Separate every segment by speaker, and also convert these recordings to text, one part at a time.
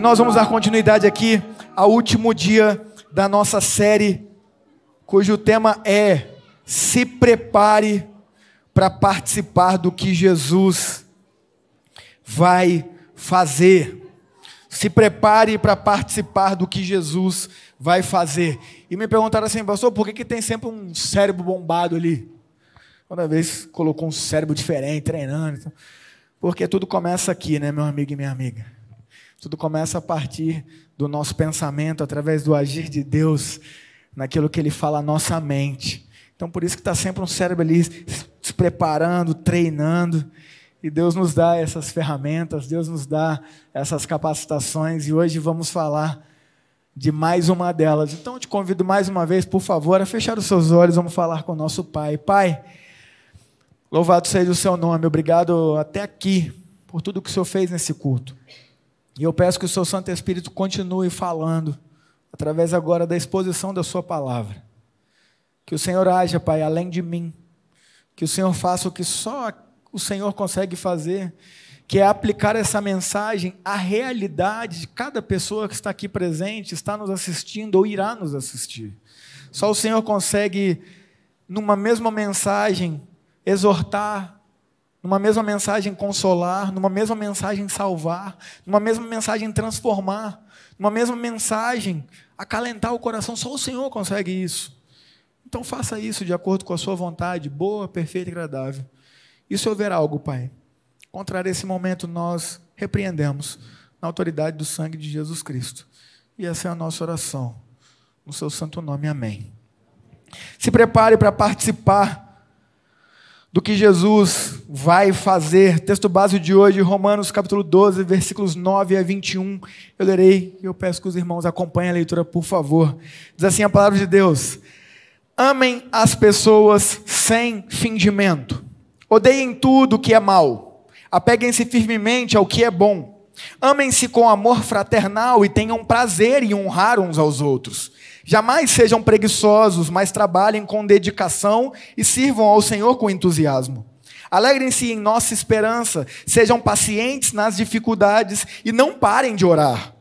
Speaker 1: E nós vamos dar continuidade aqui ao último dia da nossa série, cujo tema é Se prepare para participar do que Jesus vai fazer. Se prepare para participar do que Jesus vai fazer. E me perguntaram assim, pastor, por que, que tem sempre um cérebro bombado ali? Toda vez colocou um cérebro diferente, treinando. Porque tudo começa aqui, né, meu amigo e minha amiga? Tudo começa a partir do nosso pensamento, através do agir de Deus, naquilo que Ele fala à nossa mente. Então, por isso que está sempre um cérebro ali se preparando, treinando. E Deus nos dá essas ferramentas, Deus nos dá essas capacitações, e hoje vamos falar de mais uma delas. Então, eu te convido mais uma vez, por favor, a fechar os seus olhos, vamos falar com o nosso Pai. Pai. Louvado seja o seu nome, obrigado até aqui por tudo que o Senhor fez nesse culto. E eu peço que o seu Santo Espírito continue falando, através agora da exposição da Sua palavra. Que o Senhor haja, Pai, além de mim. Que o Senhor faça o que só o Senhor consegue fazer, que é aplicar essa mensagem à realidade de cada pessoa que está aqui presente, está nos assistindo ou irá nos assistir. Só o Senhor consegue, numa mesma mensagem, exortar, numa mesma mensagem consolar, numa mesma mensagem salvar, numa mesma mensagem transformar, numa mesma mensagem acalentar o coração. Só o Senhor consegue isso. Então faça isso de acordo com a sua vontade, boa, perfeita e agradável. E se houver algo, Pai, contrário a esse momento, nós repreendemos na autoridade do sangue de Jesus Cristo. E essa é a nossa oração. No seu santo nome, amém. Se prepare para participar do que Jesus vai fazer. Texto base de hoje, Romanos capítulo 12, versículos 9 a 21. Eu lerei e eu peço que os irmãos acompanhem a leitura, por favor. Diz assim a palavra de Deus: Amem as pessoas sem fingimento. Odeiem tudo o que é mal. Apeguem-se firmemente ao que é bom. Amem-se com amor fraternal e tenham prazer em honrar uns aos outros. Jamais sejam preguiçosos, mas trabalhem com dedicação e sirvam ao Senhor com entusiasmo. Alegrem-se em nossa esperança, sejam pacientes nas dificuldades e não parem de orar.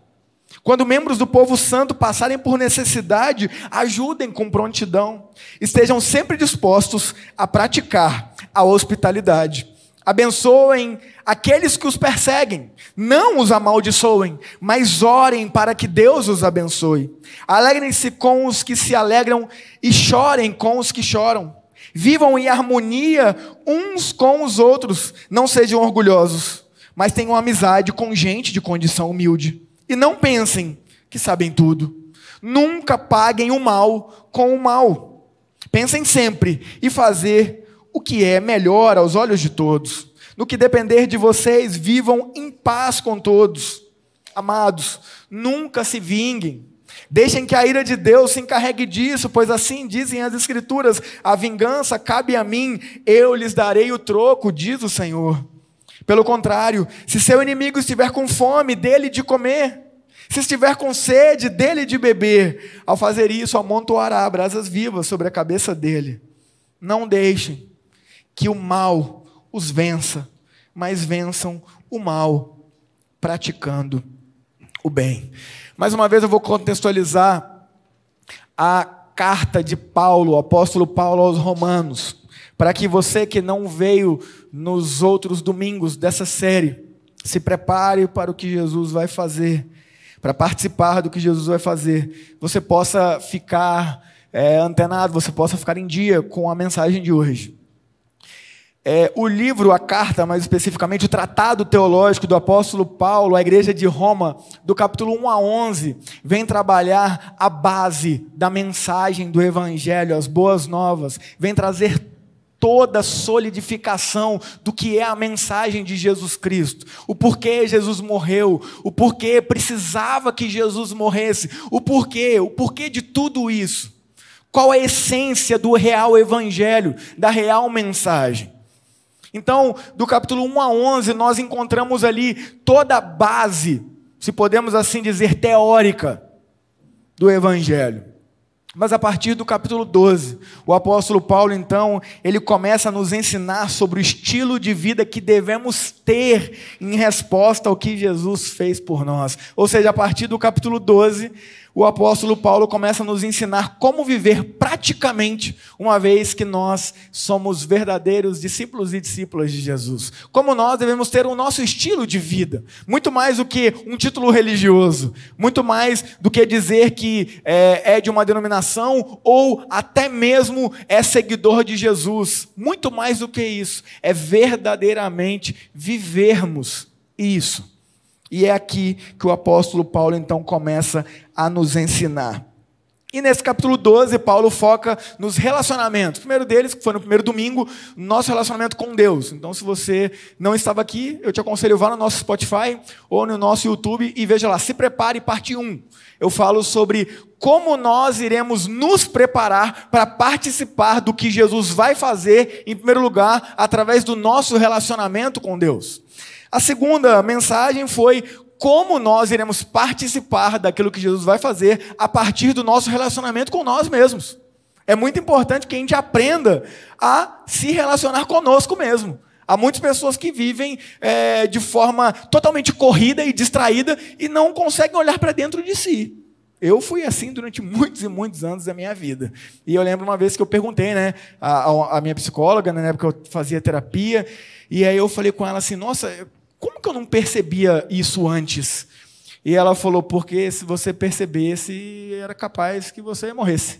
Speaker 1: Quando membros do povo santo passarem por necessidade, ajudem com prontidão. Estejam sempre dispostos a praticar a hospitalidade. Abençoem aqueles que os perseguem, não os amaldiçoem, mas orem para que Deus os abençoe. Alegrem-se com os que se alegram e chorem com os que choram. Vivam em harmonia uns com os outros, não sejam orgulhosos, mas tenham amizade com gente de condição humilde. E não pensem que sabem tudo. Nunca paguem o mal com o mal. Pensem sempre e fazer o que é melhor aos olhos de todos. No que depender de vocês, vivam em paz com todos. Amados, nunca se vinguem. Deixem que a ira de Deus se encarregue disso, pois assim dizem as Escrituras: a vingança cabe a mim, eu lhes darei o troco, diz o Senhor. Pelo contrário, se seu inimigo estiver com fome, dele de comer. Se estiver com sede, dele de beber. Ao fazer isso, amontoará brasas vivas sobre a cabeça dele. Não deixem que o mal os vença, mas vençam o mal praticando o bem. Mais uma vez eu vou contextualizar a carta de Paulo, o apóstolo Paulo aos Romanos para que você que não veio nos outros domingos dessa série, se prepare para o que Jesus vai fazer, para participar do que Jesus vai fazer, você possa ficar é, antenado, você possa ficar em dia com a mensagem de hoje. É, o livro, a carta, mais especificamente, o tratado teológico do apóstolo Paulo à igreja de Roma, do capítulo 1 a 11, vem trabalhar a base da mensagem do evangelho, as boas novas, vem trazer toda a solidificação do que é a mensagem de Jesus Cristo. O porquê Jesus morreu, o porquê precisava que Jesus morresse, o porquê, o porquê de tudo isso. Qual a essência do real evangelho, da real mensagem? Então, do capítulo 1 a 11, nós encontramos ali toda a base, se podemos assim dizer, teórica do evangelho. Mas a partir do capítulo 12, o apóstolo Paulo, então, ele começa a nos ensinar sobre o estilo de vida que devemos ter em resposta ao que Jesus fez por nós. Ou seja, a partir do capítulo 12, o apóstolo Paulo começa a nos ensinar como viver praticamente, uma vez que nós somos verdadeiros discípulos e discípulas de Jesus. Como nós devemos ter o nosso estilo de vida, muito mais do que um título religioso, muito mais do que dizer que é, é de uma denominação ou até mesmo é seguidor de Jesus. Muito mais do que isso, é verdadeiramente vivermos isso. E é aqui que o apóstolo Paulo então começa a nos ensinar. E nesse capítulo 12, Paulo foca nos relacionamentos. O primeiro deles, que foi no primeiro domingo, nosso relacionamento com Deus. Então, se você não estava aqui, eu te aconselho vá no nosso Spotify ou no nosso YouTube e veja lá, se prepare, parte 1. Eu falo sobre como nós iremos nos preparar para participar do que Jesus vai fazer, em primeiro lugar, através do nosso relacionamento com Deus. A segunda mensagem foi como nós iremos participar daquilo que Jesus vai fazer a partir do nosso relacionamento com nós mesmos. É muito importante que a gente aprenda a se relacionar conosco mesmo. Há muitas pessoas que vivem é, de forma totalmente corrida e distraída e não conseguem olhar para dentro de si. Eu fui assim durante muitos e muitos anos da minha vida. E eu lembro uma vez que eu perguntei, né, a minha psicóloga, né, na época eu fazia terapia, e aí eu falei com ela assim: Nossa, como que eu não percebia isso antes? E ela falou: porque se você percebesse, era capaz que você morresse.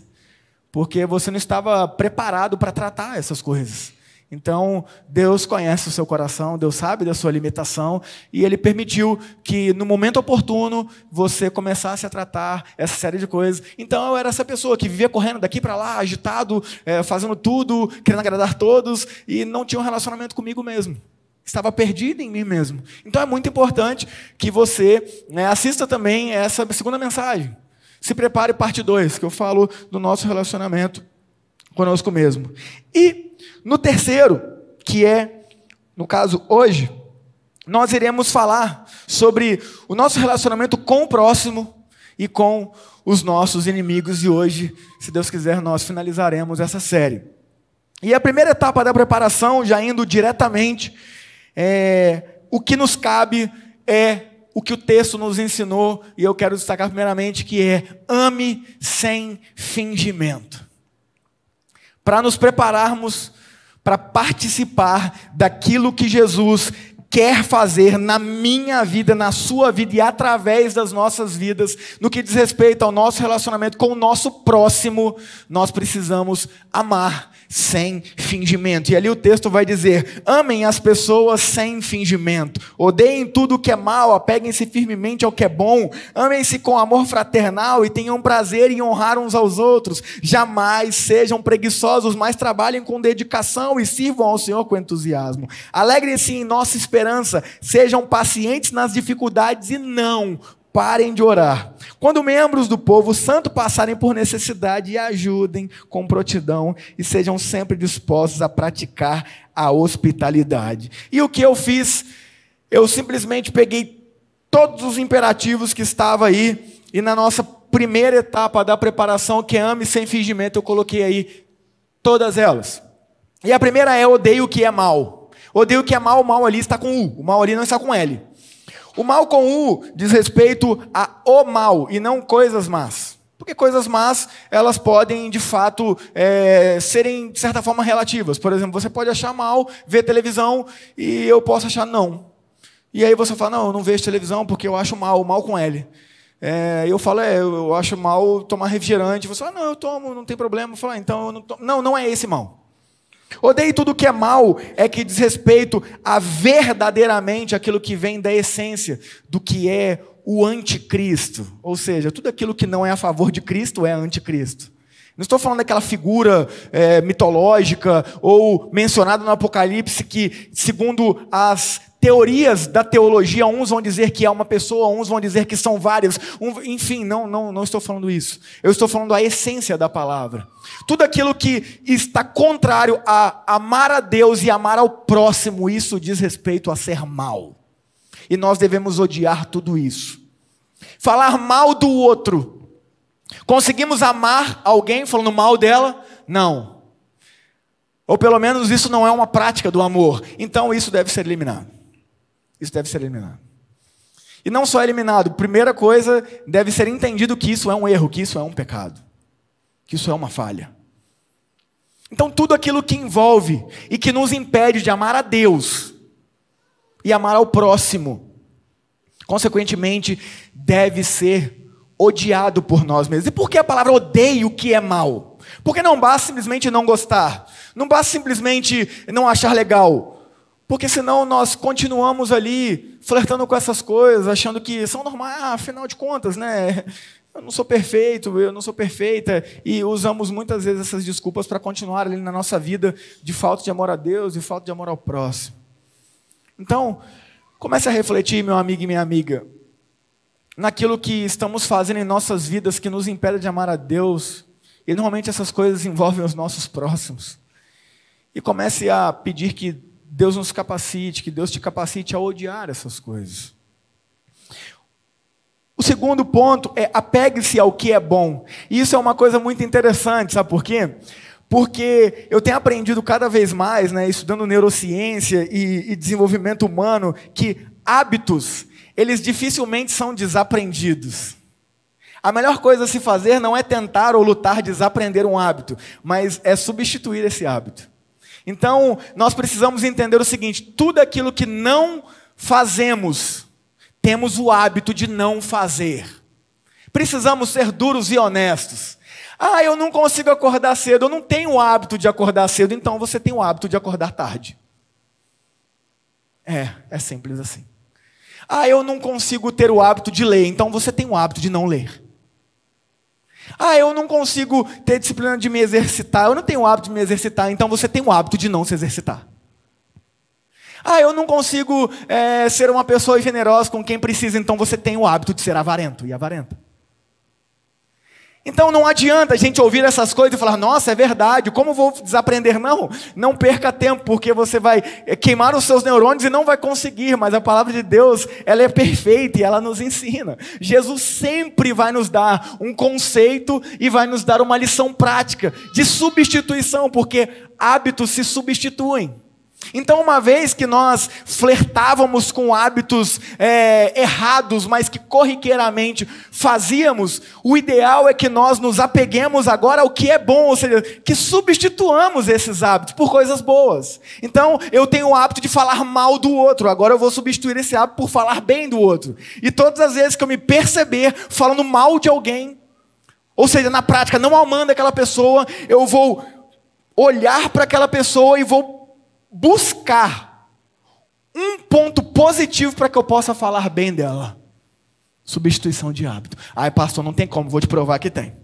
Speaker 1: Porque você não estava preparado para tratar essas coisas. Então, Deus conhece o seu coração, Deus sabe da sua limitação, e Ele permitiu que, no momento oportuno, você começasse a tratar essa série de coisas. Então, eu era essa pessoa que vivia correndo daqui para lá, agitado, é, fazendo tudo, querendo agradar todos, e não tinha um relacionamento comigo mesmo. Estava perdido em mim mesmo. Então é muito importante que você né, assista também essa segunda mensagem. Se prepare parte 2, que eu falo do nosso relacionamento conosco mesmo. E no terceiro, que é, no caso, hoje, nós iremos falar sobre o nosso relacionamento com o próximo e com os nossos inimigos. E hoje, se Deus quiser, nós finalizaremos essa série. E a primeira etapa da preparação, já indo diretamente é, o que nos cabe é o que o texto nos ensinou, e eu quero destacar primeiramente que é ame sem fingimento. Para nos prepararmos para participar daquilo que Jesus quer fazer na minha vida, na sua vida e através das nossas vidas, no que diz respeito ao nosso relacionamento com o nosso próximo, nós precisamos amar sem fingimento. E ali o texto vai dizer: amem as pessoas sem fingimento, odeiem tudo o que é mal, apeguem-se firmemente ao que é bom, amem-se com amor fraternal e tenham prazer em honrar uns aos outros. Jamais sejam preguiçosos, mas trabalhem com dedicação e sirvam ao Senhor com entusiasmo. Alegrem-se em nossa esperança, sejam pacientes nas dificuldades e não parem de orar. Quando membros do povo santo passarem por necessidade, ajudem com prontidão e sejam sempre dispostos a praticar a hospitalidade. E o que eu fiz? Eu simplesmente peguei todos os imperativos que estavam aí e na nossa primeira etapa da preparação, que é ame sem fingimento, eu coloquei aí todas elas. E a primeira é odeio o que é mal. Odeio o que é mal, o mal ali está com U, o mal ali não está com L. O mal com U diz respeito a o mal e não coisas más. Porque coisas más, elas podem, de fato, é, serem, de certa forma, relativas. Por exemplo, você pode achar mal ver televisão e eu posso achar não. E aí você fala, não, eu não vejo televisão porque eu acho mal, mal com L. É, eu falo, é, eu acho mal tomar refrigerante. Você fala, não, eu tomo, não tem problema. Eu falo, ah, então, eu não, tomo. não, não é esse mal. Odeie tudo que é mal, é que diz respeito a verdadeiramente aquilo que vem da essência do que é o anticristo. Ou seja, tudo aquilo que não é a favor de Cristo é anticristo. Não estou falando daquela figura é, mitológica ou mencionada no Apocalipse que, segundo as teorias da teologia, uns vão dizer que é uma pessoa, uns vão dizer que são vários. Um, enfim, não, não, não estou falando isso. Eu estou falando a essência da palavra. Tudo aquilo que está contrário a amar a Deus e amar ao próximo, isso diz respeito a ser mal. E nós devemos odiar tudo isso. Falar mal do outro Conseguimos amar alguém falando mal dela? Não. Ou pelo menos isso não é uma prática do amor. Então isso deve ser eliminado. Isso deve ser eliminado. E não só eliminado, primeira coisa, deve ser entendido que isso é um erro, que isso é um pecado, que isso é uma falha. Então, tudo aquilo que envolve e que nos impede de amar a Deus e amar ao próximo, consequentemente, deve ser odiado por nós mesmos. E por que a palavra odeio o que é mal? Porque não basta simplesmente não gostar, não basta simplesmente não achar legal. Porque senão nós continuamos ali flertando com essas coisas, achando que são normais, ah, afinal de contas, né? Eu não sou perfeito, eu não sou perfeita, e usamos muitas vezes essas desculpas para continuar ali na nossa vida de falta de amor a Deus e falta de amor ao próximo. Então, comece a refletir, meu amigo e minha amiga, naquilo que estamos fazendo em nossas vidas que nos impede de amar a Deus, e normalmente essas coisas envolvem os nossos próximos. E comece a pedir que Deus nos capacite, que Deus te capacite a odiar essas coisas. O segundo ponto é apegue-se ao que é bom. Isso é uma coisa muito interessante, sabe por quê? Porque eu tenho aprendido cada vez mais, né, estudando neurociência e, e desenvolvimento humano, que hábitos, eles dificilmente são desaprendidos. A melhor coisa a se fazer não é tentar ou lutar desaprender um hábito, mas é substituir esse hábito. Então, nós precisamos entender o seguinte: tudo aquilo que não fazemos, temos o hábito de não fazer. Precisamos ser duros e honestos. Ah, eu não consigo acordar cedo, eu não tenho o hábito de acordar cedo, então você tem o hábito de acordar tarde. É, é simples assim. Ah, eu não consigo ter o hábito de ler, então você tem o hábito de não ler. Ah, eu não consigo ter disciplina de me exercitar, eu não tenho o hábito de me exercitar, então você tem o hábito de não se exercitar. Ah, eu não consigo é, ser uma pessoa generosa com quem precisa, então você tem o hábito de ser avarento e avarenta. Então não adianta a gente ouvir essas coisas e falar, nossa, é verdade, como vou desaprender? Não, não perca tempo, porque você vai eh, queimar os seus neurônios e não vai conseguir, mas a palavra de Deus, ela é perfeita e ela nos ensina. Jesus sempre vai nos dar um conceito e vai nos dar uma lição prática de substituição, porque hábitos se substituem. Então, uma vez que nós flertávamos com hábitos é, errados, mas que corriqueiramente fazíamos, o ideal é que nós nos apeguemos agora ao que é bom, ou seja, que substituamos esses hábitos por coisas boas. Então, eu tenho o hábito de falar mal do outro, agora eu vou substituir esse hábito por falar bem do outro. E todas as vezes que eu me perceber falando mal de alguém, ou seja, na prática, não amando aquela pessoa, eu vou olhar para aquela pessoa e vou buscar um ponto positivo para que eu possa falar bem dela. Substituição de hábito. Ai, pastor, não tem como, vou te provar que tem.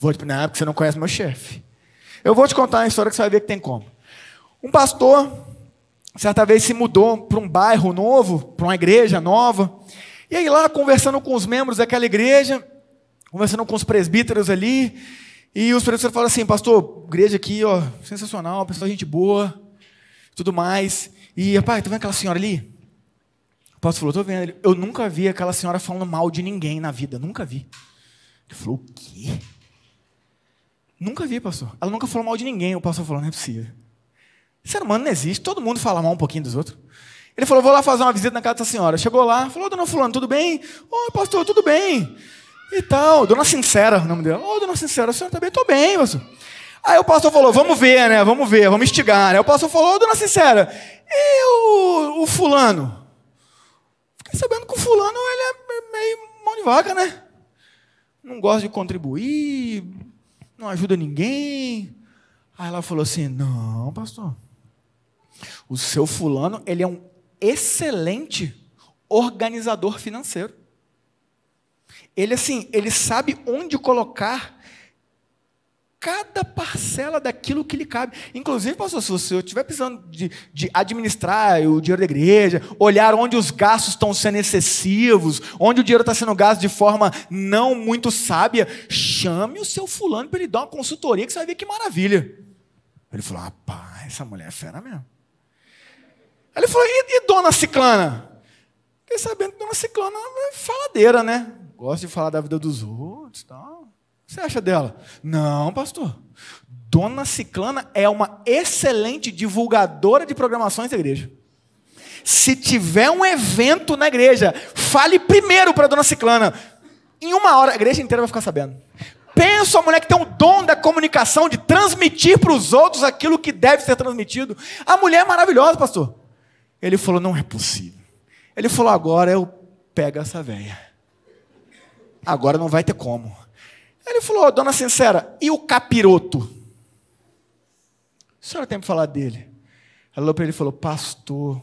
Speaker 1: Vou te... Não, porque você não conhece meu chefe. Eu vou te contar uma história que você vai ver que tem como. Um pastor, certa vez se mudou para um bairro novo, para uma igreja nova. E aí lá, conversando com os membros daquela igreja, conversando com os presbíteros ali, e os presbíteros falaram assim, pastor, igreja aqui, ó, sensacional, pessoal, gente boa tudo mais. E, pai, tá vendo aquela senhora ali? O pastor falou, tô vendo. Eu nunca vi aquela senhora falando mal de ninguém na vida, nunca vi. Ele falou, o quê? Nunca vi, pastor. Ela nunca falou mal de ninguém. O pastor falou, não é possível. Ser humano não existe, todo mundo fala mal um pouquinho dos outros. Ele falou, vou lá fazer uma visita na casa dessa senhora. Chegou lá, falou, dona fulano, tudo bem? Oi, pastor, tudo bem? E tal, dona Sincera, o nome dela. Ô, dona Sincera, a senhora tá bem? Tô bem, pastor. Aí o pastor falou, vamos ver, né? Vamos ver, vamos instigar. Aí o pastor falou, dona Sincera, e o, o fulano? Fiquei sabendo que o fulano ele é meio mão de vaca, né? Não gosta de contribuir, não ajuda ninguém. Aí ela falou assim, não, pastor. O seu fulano, ele é um excelente organizador financeiro. Ele assim, ele sabe onde colocar cada parcela daquilo que lhe cabe. Inclusive, pastor, se você estiver precisando de, de, administrar o dinheiro da igreja, olhar onde os gastos estão sendo excessivos, onde o dinheiro está sendo gasto de forma não muito sábia, chame o seu fulano para ele dar uma consultoria que você vai ver que maravilha. Ele falou, rapaz, essa mulher é fera mesmo. Ele falou, e, e dona Ciclana? Fiquei sabendo que Dona Ciclana é faladeira, né? Gosta de falar da vida dos outros tal. O você acha dela? Não, pastor. Dona Ciclana é uma excelente divulgadora de programações da igreja. Se tiver um evento na igreja, fale primeiro para Dona Ciclana. Em uma hora, a igreja inteira vai ficar sabendo. Pensa a mulher que tem um dom da comunicação, de transmitir para os outros aquilo que deve ser transmitido. A mulher é maravilhosa, pastor. Ele falou: não é possível. Ele falou: agora eu pego essa velha. Agora não vai ter como. Ele falou: dona Sincera, e o capiroto? A senhora tem para falar dele? Ela olhou para ele e falou: Pastor,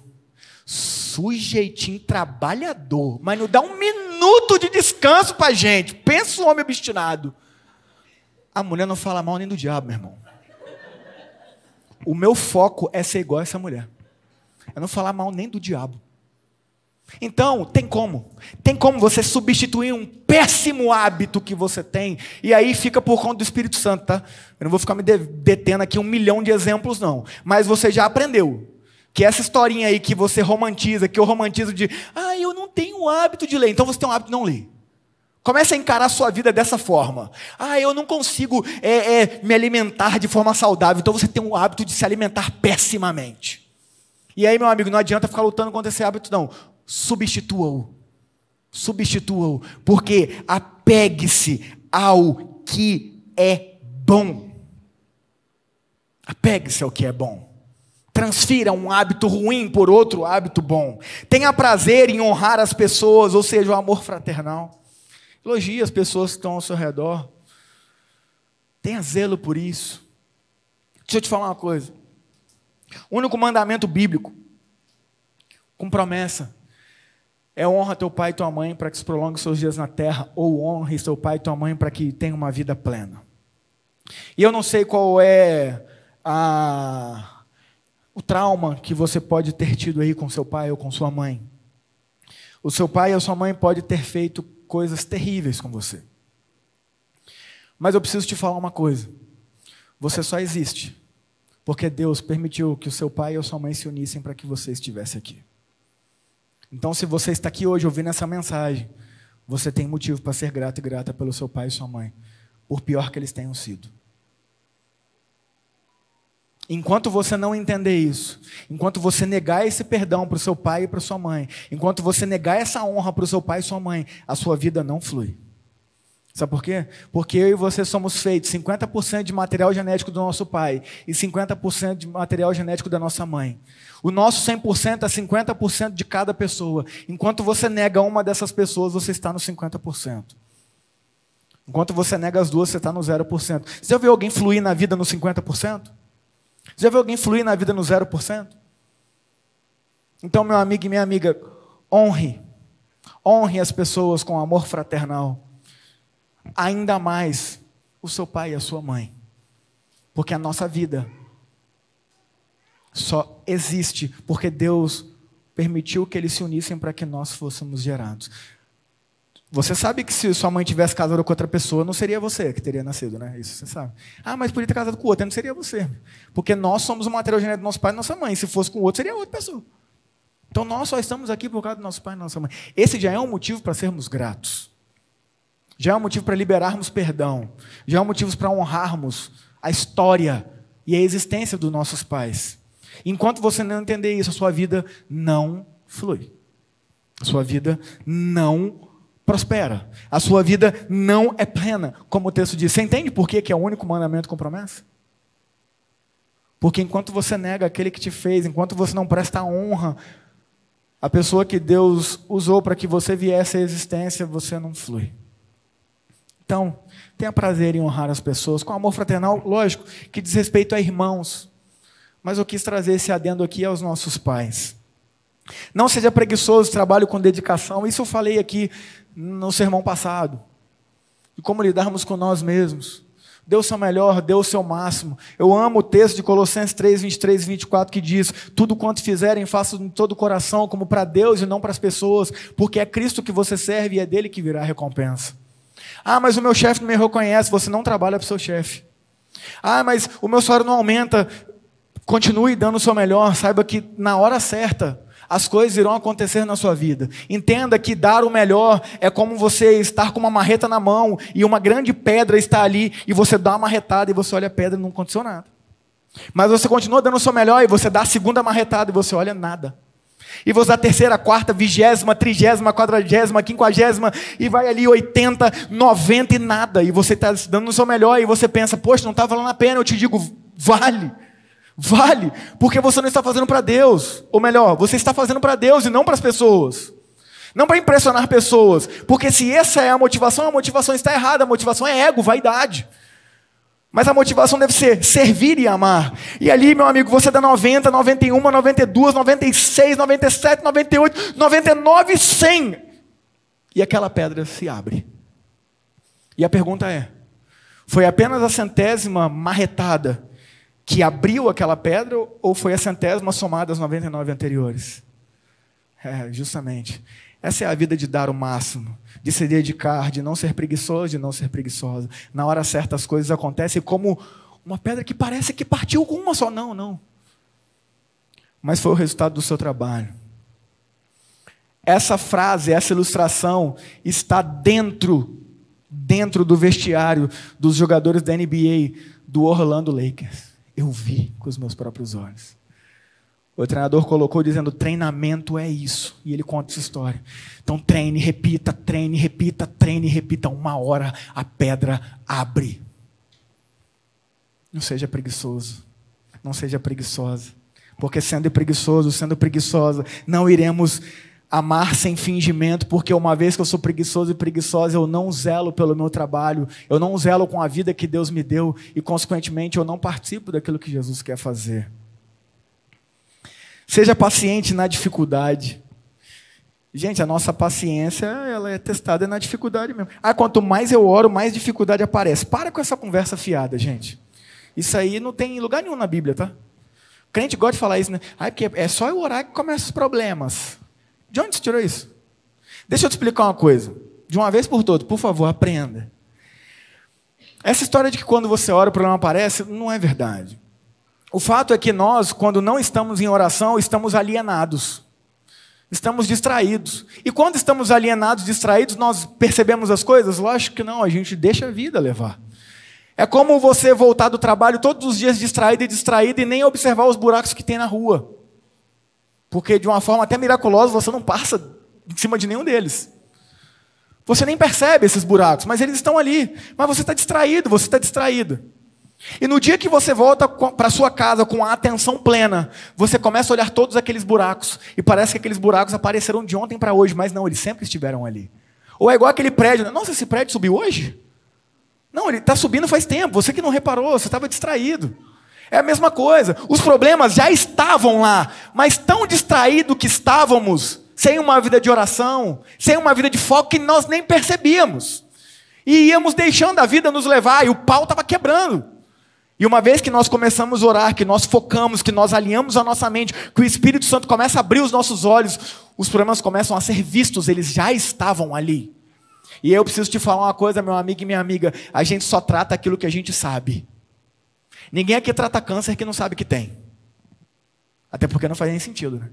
Speaker 1: sujeitinho trabalhador, mas não dá um minuto de descanso para gente. Pensa um homem obstinado. A mulher não fala mal nem do diabo, meu irmão. O meu foco é ser igual a essa mulher. É não falar mal nem do diabo. Então, tem como. Tem como você substituir um péssimo hábito que você tem, e aí fica por conta do Espírito Santo, tá? Eu não vou ficar me detendo aqui um milhão de exemplos, não. Mas você já aprendeu. Que essa historinha aí que você romantiza, que eu romantizo de, ah, eu não tenho hábito de ler, então você tem um hábito de não ler. Comece a encarar a sua vida dessa forma. Ah, eu não consigo é, é, me alimentar de forma saudável, então você tem o hábito de se alimentar pessimamente. E aí, meu amigo, não adianta ficar lutando contra esse hábito, não substitua-o. Substitua-o, porque apegue-se ao que é bom. Apegue-se ao que é bom. Transfira um hábito ruim por outro hábito bom. Tenha prazer em honrar as pessoas, ou seja, o amor fraternal. Elogie as pessoas que estão ao seu redor. Tenha zelo por isso. Deixa eu te falar uma coisa. O único mandamento bíblico com promessa é honra teu pai e tua mãe para que se prolongue seus dias na terra, ou honre seu pai e tua mãe para que tenha uma vida plena. E eu não sei qual é a, o trauma que você pode ter tido aí com seu pai ou com sua mãe. O seu pai ou sua mãe pode ter feito coisas terríveis com você. Mas eu preciso te falar uma coisa. Você só existe porque Deus permitiu que o seu pai ou sua mãe se unissem para que você estivesse aqui. Então, se você está aqui hoje ouvindo essa mensagem, você tem motivo para ser grato e grata pelo seu pai e sua mãe, por pior que eles tenham sido. Enquanto você não entender isso, enquanto você negar esse perdão para o seu pai e para sua mãe, enquanto você negar essa honra para o seu pai e sua mãe, a sua vida não flui. Sabe por quê? Porque eu e você somos feitos 50% de material genético do nosso pai e 50% de material genético da nossa mãe. O nosso 100% é 50% de cada pessoa. Enquanto você nega uma dessas pessoas, você está no 50%. Enquanto você nega as duas, você está no 0%. Você já viu alguém fluir na vida no 50%? Você já viu alguém fluir na vida no 0%? Então, meu amigo e minha amiga, honre. Honre as pessoas com amor fraternal ainda mais o seu pai e a sua mãe. Porque a nossa vida só existe porque Deus permitiu que eles se unissem para que nós fôssemos gerados. Você sabe que se sua mãe tivesse casado com outra pessoa, não seria você que teria nascido, né? Isso você sabe. Ah, mas podia ter casado com outra, não seria você. Porque nós somos o material genético do nosso pai e nossa mãe. Se fosse com outro, seria outra pessoa. Então nós só estamos aqui por causa do nosso pai e nossa mãe. Esse já é um motivo para sermos gratos já é um motivo para liberarmos perdão, já é um motivo para honrarmos a história e a existência dos nossos pais. Enquanto você não entender isso, a sua vida não flui. A sua vida não prospera. A sua vida não é plena, como o texto diz. Você entende por que é o único mandamento com promessa? Porque enquanto você nega aquele que te fez, enquanto você não presta honra à pessoa que Deus usou para que você viesse à existência, você não flui. Então, tenha prazer em honrar as pessoas com amor fraternal, lógico, que diz respeito a irmãos. Mas eu quis trazer esse adendo aqui aos nossos pais. Não seja preguiçoso, trabalhe com dedicação. Isso eu falei aqui no sermão passado. E como lidarmos com nós mesmos. Dê o seu melhor, dê o seu máximo. Eu amo o texto de Colossenses 3, 23 e 24 que diz: Tudo quanto fizerem, façam de todo o coração, como para Deus e não para as pessoas, porque é Cristo que você serve e é dele que virá a recompensa. Ah, mas o meu chefe não me reconhece. Você não trabalha para o seu chefe. Ah, mas o meu salário não aumenta. Continue dando o seu melhor. Saiba que na hora certa, as coisas irão acontecer na sua vida. Entenda que dar o melhor é como você estar com uma marreta na mão e uma grande pedra está ali e você dá uma marretada e você olha a pedra e não aconteceu nada. Mas você continua dando o seu melhor e você dá a segunda marretada e você olha nada. E você dá a terceira, quarta, vigésima, trigésima, quadragésima, quinquagésima, e vai ali 80, 90 e nada. E você está dando o seu melhor e você pensa, poxa, não está valendo a pena. Eu te digo, vale. Vale, porque você não está fazendo para Deus. Ou melhor, você está fazendo para Deus e não para as pessoas. Não para impressionar pessoas. Porque se essa é a motivação, a motivação está errada. A motivação é ego, vaidade. Mas a motivação deve ser servir e amar. E ali, meu amigo, você dá 90, 91, 92, 96, 97, 98, 99, 100. E aquela pedra se abre. E a pergunta é: foi apenas a centésima marretada que abriu aquela pedra ou foi a centésima somada às 99 anteriores? É, justamente. Essa é a vida de dar o máximo, de se dedicar, de não ser preguiçoso, de não ser preguiçosa. Na hora certa as coisas acontecem como uma pedra que parece que partiu com uma só. Não, não. Mas foi o resultado do seu trabalho. Essa frase, essa ilustração está dentro, dentro do vestiário dos jogadores da NBA do Orlando Lakers. Eu vi com os meus próprios olhos. O treinador colocou dizendo: treinamento é isso. E ele conta essa história. Então treine, repita, treine, repita, treine, repita. Uma hora a pedra abre. Não seja preguiçoso. Não seja preguiçosa. Porque sendo preguiçoso, sendo preguiçosa, não iremos amar sem fingimento, porque uma vez que eu sou preguiçoso e preguiçosa, eu não zelo pelo meu trabalho, eu não zelo com a vida que Deus me deu e, consequentemente, eu não participo daquilo que Jesus quer fazer. Seja paciente na dificuldade. Gente, a nossa paciência ela é testada na dificuldade mesmo. Ah, quanto mais eu oro, mais dificuldade aparece. Para com essa conversa fiada, gente. Isso aí não tem lugar nenhum na Bíblia, tá? O crente gosta de falar isso, né? Ah, porque é só eu orar que começam os problemas. De onde você tirou isso? Deixa eu te explicar uma coisa. De uma vez por todas, por favor, aprenda. Essa história de que quando você ora o problema aparece, não é verdade. O fato é que nós, quando não estamos em oração, estamos alienados. Estamos distraídos. E quando estamos alienados, distraídos, nós percebemos as coisas? Lógico que não, a gente deixa a vida levar. É como você voltar do trabalho todos os dias distraído e distraído e nem observar os buracos que tem na rua. Porque de uma forma até miraculosa você não passa em cima de nenhum deles. Você nem percebe esses buracos, mas eles estão ali. Mas você está distraído, você está distraído. E no dia que você volta para sua casa com a atenção plena, você começa a olhar todos aqueles buracos e parece que aqueles buracos apareceram de ontem para hoje, mas não, eles sempre estiveram ali. Ou é igual aquele prédio, né? nossa, esse prédio subiu hoje? Não, ele está subindo faz tempo, você que não reparou, você estava distraído. É a mesma coisa. Os problemas já estavam lá, mas tão distraídos que estávamos, sem uma vida de oração, sem uma vida de foco, que nós nem percebíamos. E íamos deixando a vida nos levar, e o pau estava quebrando. E uma vez que nós começamos a orar, que nós focamos, que nós alinhamos a nossa mente, que o Espírito Santo começa a abrir os nossos olhos, os problemas começam a ser vistos, eles já estavam ali. E eu preciso te falar uma coisa, meu amigo e minha amiga: a gente só trata aquilo que a gente sabe. Ninguém aqui trata câncer que não sabe que tem. Até porque não faz nem sentido, né?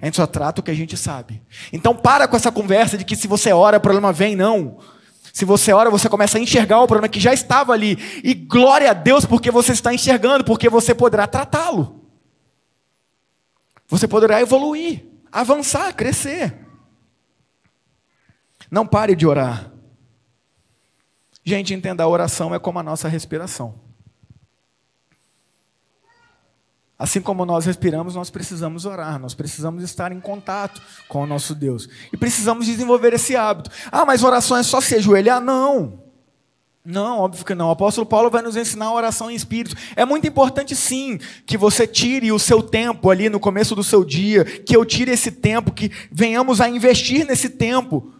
Speaker 1: A gente só trata o que a gente sabe. Então para com essa conversa de que se você ora, o problema vem, não. Se você ora, você começa a enxergar o problema que já estava ali. E glória a Deus porque você está enxergando, porque você poderá tratá-lo. Você poderá evoluir, avançar, crescer. Não pare de orar. Gente, entenda, a oração é como a nossa respiração. Assim como nós respiramos, nós precisamos orar, nós precisamos estar em contato com o nosso Deus. E precisamos desenvolver esse hábito. Ah, mas oração é só se ajoelhar? Não. Não, óbvio que não. O apóstolo Paulo vai nos ensinar a oração em espírito. É muito importante, sim, que você tire o seu tempo ali no começo do seu dia, que eu tire esse tempo, que venhamos a investir nesse tempo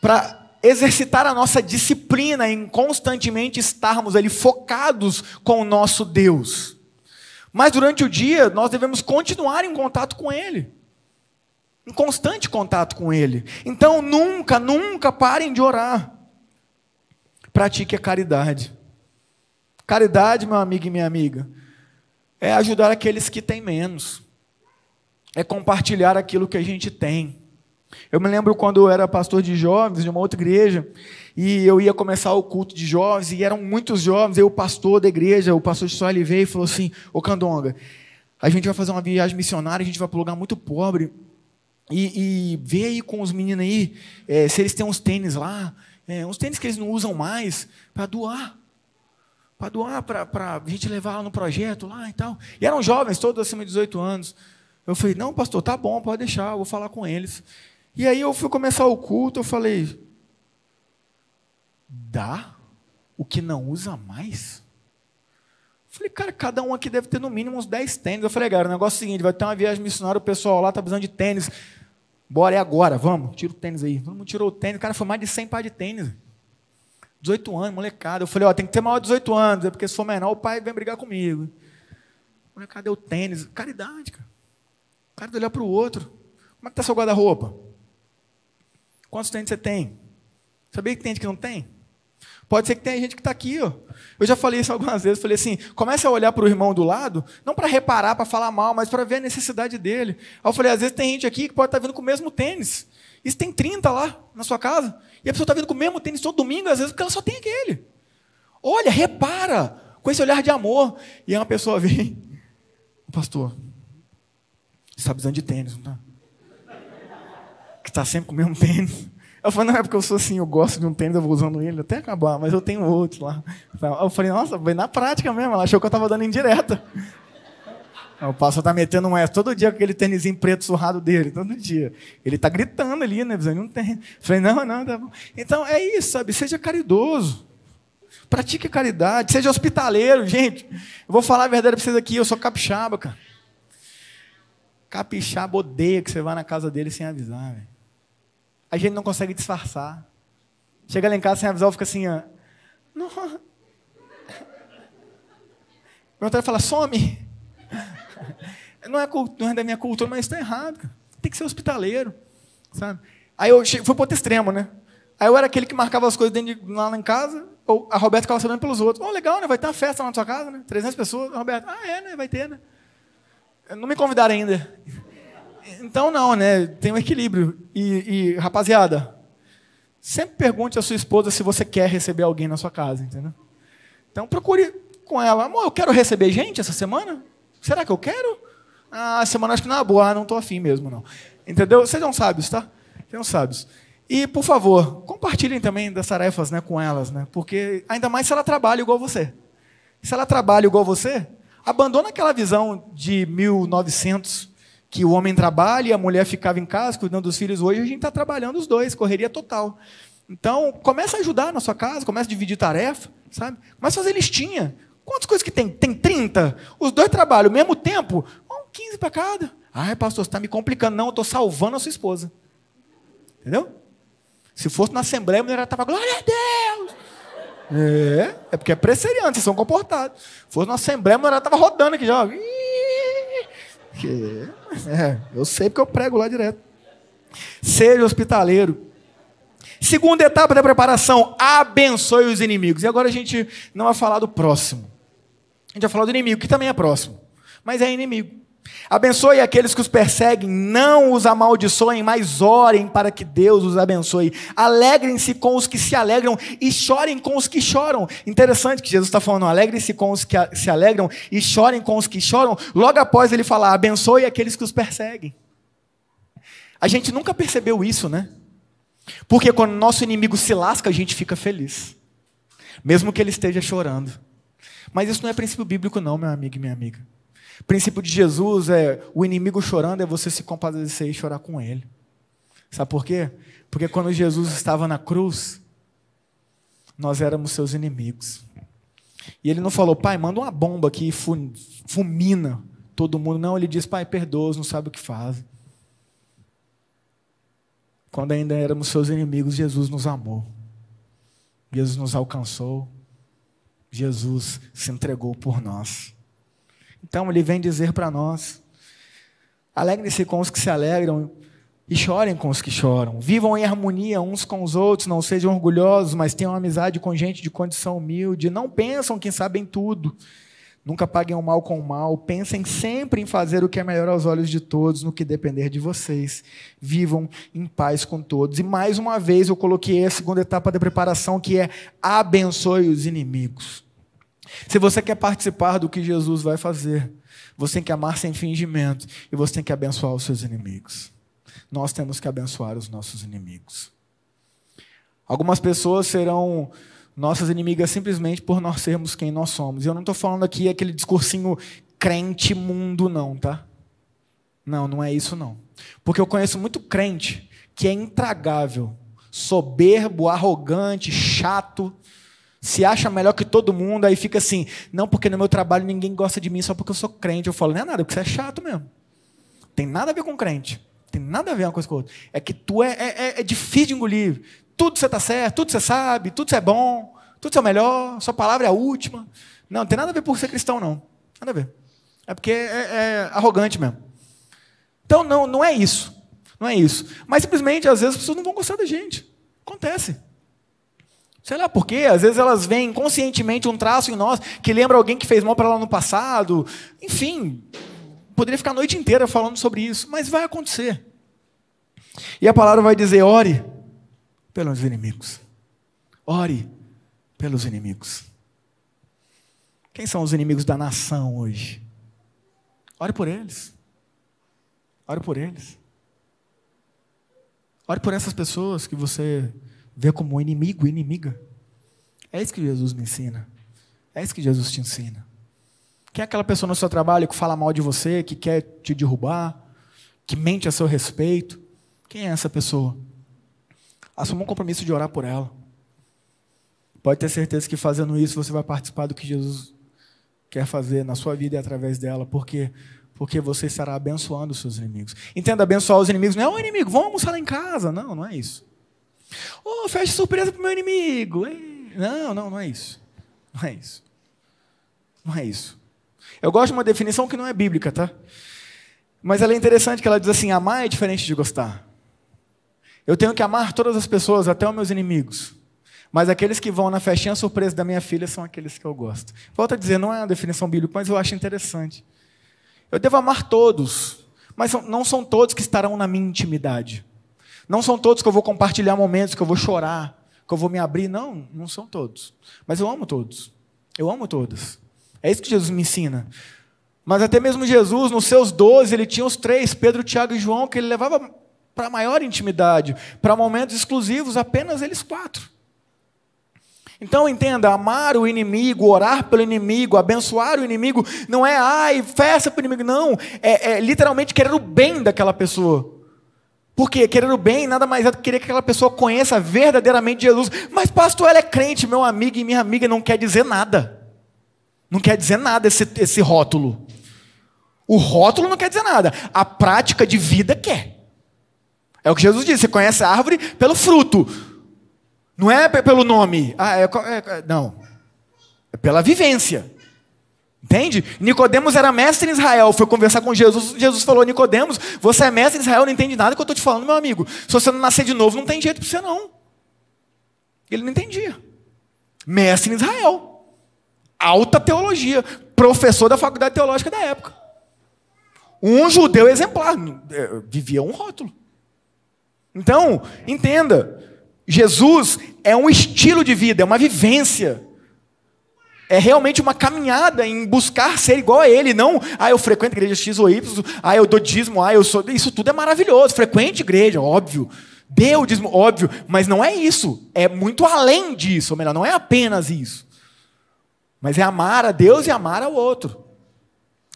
Speaker 1: para exercitar a nossa disciplina em constantemente estarmos ali focados com o nosso Deus. Mas durante o dia, nós devemos continuar em contato com Ele. Em constante contato com Ele. Então, nunca, nunca parem de orar. Pratique a caridade. Caridade, meu amigo e minha amiga, é ajudar aqueles que têm menos. é compartilhar aquilo que a gente tem. Eu me lembro quando eu era pastor de jovens de uma outra igreja, e eu ia começar o culto de jovens, e eram muitos jovens, e o pastor da igreja, o pastor de ele veio e falou assim, ô Candonga, a gente vai fazer uma viagem missionária, a gente vai para um lugar muito pobre, e, e vê aí com os meninos aí, é, se eles têm uns tênis lá, é, uns tênis que eles não usam mais, para doar. Para doar, para a gente levar lá no projeto lá e tal. E eram jovens, todos acima de 18 anos. Eu falei, não, pastor, tá bom, pode deixar, eu vou falar com eles. E aí eu fui começar o culto, eu falei, dá o que não usa mais? Falei, cara, cada um aqui deve ter no mínimo uns 10 tênis. Eu falei, cara, o negócio é o seguinte, vai ter uma viagem missionária, o pessoal lá está precisando de tênis. Bora, é agora, vamos, tira o tênis aí. Todo mundo tirou o tênis, cara, foi mais de 100 par de tênis. 18 anos, molecada. Eu falei, ó, tem que ter maior de 18 anos, é porque se for menor, o pai vem brigar comigo. Molecada deu tênis. Caridade, cara. O cara olhar para o outro. Como é que está seu guarda-roupa? Quantos tênis você tem? Sabia que tem gente que não tem? Pode ser que tenha gente que está aqui. Ó. Eu já falei isso algumas vezes. Falei assim: comece a olhar para o irmão do lado, não para reparar, para falar mal, mas para ver a necessidade dele. Aí eu falei: às vezes tem gente aqui que pode estar tá vindo com o mesmo tênis. Isso tem 30 lá na sua casa. E a pessoa está vindo com o mesmo tênis todo domingo, às vezes, porque ela só tem aquele. Olha, repara, com esse olhar de amor. E aí uma pessoa vem, pastor, você está precisando de tênis, não está? Está sempre com o mesmo tênis. Eu falei, não, é porque eu sou assim, eu gosto de um tênis, eu vou usando ele até acabar, mas eu tenho outro lá. Eu falei, nossa, bem na prática mesmo, ela achou que eu estava dando indireta. O pastor está metendo um S todo dia com aquele tênisinho preto surrado dele, todo dia. Ele está gritando ali, né? Não tem. Falei, não, não, tá bom. Então é isso, sabe? Seja caridoso. Pratique caridade, seja hospitaleiro, gente. Eu vou falar a verdade para vocês aqui, eu sou capixaba, cara. Capixaba odeia que você vá na casa dele sem avisar, velho a gente não consegue disfarçar. Chega lá em casa sem avisar, fica assim. Não. Meu pai fala, some. Não é, não é da minha cultura, mas está errado. Tem que ser hospitaleiro. Sabe? Aí eu fui para outro extremo, né? Aí eu era aquele que marcava as coisas dentro de, lá em casa, ou a Roberta ficava sabendo pelos outros. Oh, legal, né? Vai ter uma festa lá na sua casa, né? 300 pessoas. Roberta, ah, é, né? Vai ter, né? Não me convidaram ainda. Então, não, né? Tem um equilíbrio. E, e, rapaziada, sempre pergunte à sua esposa se você quer receber alguém na sua casa, entendeu? Então, procure com ela. Amor, eu quero receber gente essa semana? Será que eu quero? Ah, semana acho que não é boa. Não estou afim mesmo, não. Entendeu? Sejam sábios, tá? Sejam sábios. E, por favor, compartilhem também das tarefas né, com elas, né? Porque, ainda mais se ela trabalha igual você. Se ela trabalha igual você, abandona aquela visão de 1900 que o homem trabalha e a mulher ficava em casa cuidando dos filhos. Hoje a gente está trabalhando os dois, correria total. Então, começa a ajudar na sua casa, começa a dividir tarefa, sabe? Começa a fazer listinha. Quantas coisas que tem? Tem 30? Os dois trabalham ao mesmo tempo? 15 para cada. Ai, pastor, você está me complicando. Não, eu estou salvando a sua esposa. Entendeu? Se fosse na Assembleia, a mulher estava, glória a Deus! É, é porque é presseriante, vocês são comportados. Se fosse na Assembleia, a mulher estava rodando aqui já. Que, é, eu sei porque eu prego lá direto. Seja hospitaleiro. Segunda etapa da preparação, abençoe os inimigos. E agora a gente não vai falar do próximo. A gente vai falar do inimigo, que também é próximo, mas é inimigo. Abençoe aqueles que os perseguem, não os amaldiçoem, mas orem para que Deus os abençoe. Alegrem-se com os que se alegram e chorem com os que choram. Interessante que Jesus está falando, alegrem-se com os que se alegram e chorem com os que choram. Logo após ele falar, abençoe aqueles que os perseguem. A gente nunca percebeu isso, né? Porque quando nosso inimigo se lasca, a gente fica feliz, mesmo que ele esteja chorando. Mas isso não é princípio bíblico, não, meu amigo e minha amiga. O princípio de Jesus é o inimigo chorando é você se compadecer e chorar com ele. Sabe por quê? Porque quando Jesus estava na cruz, nós éramos seus inimigos. E ele não falou, pai, manda uma bomba aqui e fulmina todo mundo. Não, ele diz, pai, perdoa, não sabe o que faz. Quando ainda éramos seus inimigos, Jesus nos amou. Jesus nos alcançou. Jesus se entregou por nós. Então ele vem dizer para nós: alegrem-se com os que se alegram e chorem com os que choram. Vivam em harmonia uns com os outros, não sejam orgulhosos, mas tenham amizade com gente de condição humilde. Não pensam que sabem tudo. Nunca paguem o mal com o mal. Pensem sempre em fazer o que é melhor aos olhos de todos, no que depender de vocês. Vivam em paz com todos. E mais uma vez eu coloquei a segunda etapa da preparação, que é abençoe os inimigos. Se você quer participar do que Jesus vai fazer, você tem que amar sem fingimento e você tem que abençoar os seus inimigos. Nós temos que abençoar os nossos inimigos. Algumas pessoas serão nossas inimigas simplesmente por nós sermos quem nós somos. E eu não estou falando aqui aquele discursinho crente mundo, não, tá? Não, não é isso não. Porque eu conheço muito crente que é intragável, soberbo, arrogante, chato, se acha melhor que todo mundo, aí fica assim, não, porque no meu trabalho ninguém gosta de mim só porque eu sou crente. Eu falo, não é nada, porque você é chato mesmo. Tem nada a ver com crente. Tem nada a ver uma coisa com outra. É que tu é, é, é, é difícil de engolir. Tudo você está certo, tudo você sabe, tudo você é bom, tudo você é melhor, sua palavra é a última. Não, não tem nada a ver por ser cristão, não. Nada a ver. É porque é, é arrogante mesmo. Então, não, não é isso. Não é isso. Mas simplesmente, às vezes, as pessoas não vão gostar da gente. Acontece. Sei lá por quê, às vezes elas veem conscientemente um traço em nós que lembra alguém que fez mal para ela no passado. Enfim, poderia ficar a noite inteira falando sobre isso, mas vai acontecer. E a palavra vai dizer: ore pelos inimigos. Ore pelos inimigos. Quem são os inimigos da nação hoje? Ore por eles. Ore por eles. Ore por essas pessoas que você vê como inimigo, inimiga. É isso que Jesus me ensina. É isso que Jesus te ensina. Quem é aquela pessoa no seu trabalho que fala mal de você, que quer te derrubar, que mente a seu respeito? Quem é essa pessoa? Assuma um compromisso de orar por ela. Pode ter certeza que fazendo isso você vai participar do que Jesus quer fazer na sua vida e através dela, porque porque você estará abençoando os seus inimigos. Entenda, abençoar os inimigos não é o inimigo, vamos almoçar lá em casa. Não, não é isso. Oh, feche surpresa para o meu inimigo. Não, não, não é isso. Não é isso. Não é isso. Eu gosto de uma definição que não é bíblica, tá? Mas ela é interessante que ela diz assim: amar é diferente de gostar. Eu tenho que amar todas as pessoas, até os meus inimigos. Mas aqueles que vão na festinha surpresa da minha filha são aqueles que eu gosto. Volto a dizer, não é uma definição bíblica, mas eu acho interessante. Eu devo amar todos, mas não são todos que estarão na minha intimidade. Não são todos que eu vou compartilhar momentos, que eu vou chorar, que eu vou me abrir. Não, não são todos. Mas eu amo todos. Eu amo todos. É isso que Jesus me ensina. Mas até mesmo Jesus, nos seus doze, ele tinha os três, Pedro, Tiago e João, que ele levava para maior intimidade, para momentos exclusivos, apenas eles quatro. Então entenda, amar o inimigo, orar pelo inimigo, abençoar o inimigo, não é ai, festa para o inimigo, não. É, é, literalmente querer o bem daquela pessoa. Porque querer o bem nada mais é do que querer que aquela pessoa conheça verdadeiramente Jesus. Mas pastor, ela é crente, meu amigo e minha amiga, não quer dizer nada. Não quer dizer nada esse, esse rótulo. O rótulo não quer dizer nada. A prática de vida quer. É o que Jesus disse: você conhece a árvore pelo fruto. Não é pelo nome. Ah, é, é, não. É pela vivência. Entende? Nicodemos era mestre em Israel, foi conversar com Jesus. Jesus falou: Nicodemos, você é mestre em Israel, não entende nada que eu estou te falando, meu amigo. Se você não nascer de novo, não tem jeito para você, não. Ele não entendia. Mestre em Israel. Alta teologia. Professor da faculdade teológica da época. Um judeu exemplar. É, vivia um rótulo. Então, entenda, Jesus é um estilo de vida, é uma vivência. É realmente uma caminhada em buscar ser igual a Ele, não, ah, eu frequento igreja X ou Y, ah, eu dou dízimo, ah, eu sou. Isso tudo é maravilhoso. Frequente igreja, óbvio. Dê o dízimo, óbvio. Mas não é isso. É muito além disso. Ou melhor, não é apenas isso. Mas é amar a Deus e amar ao outro.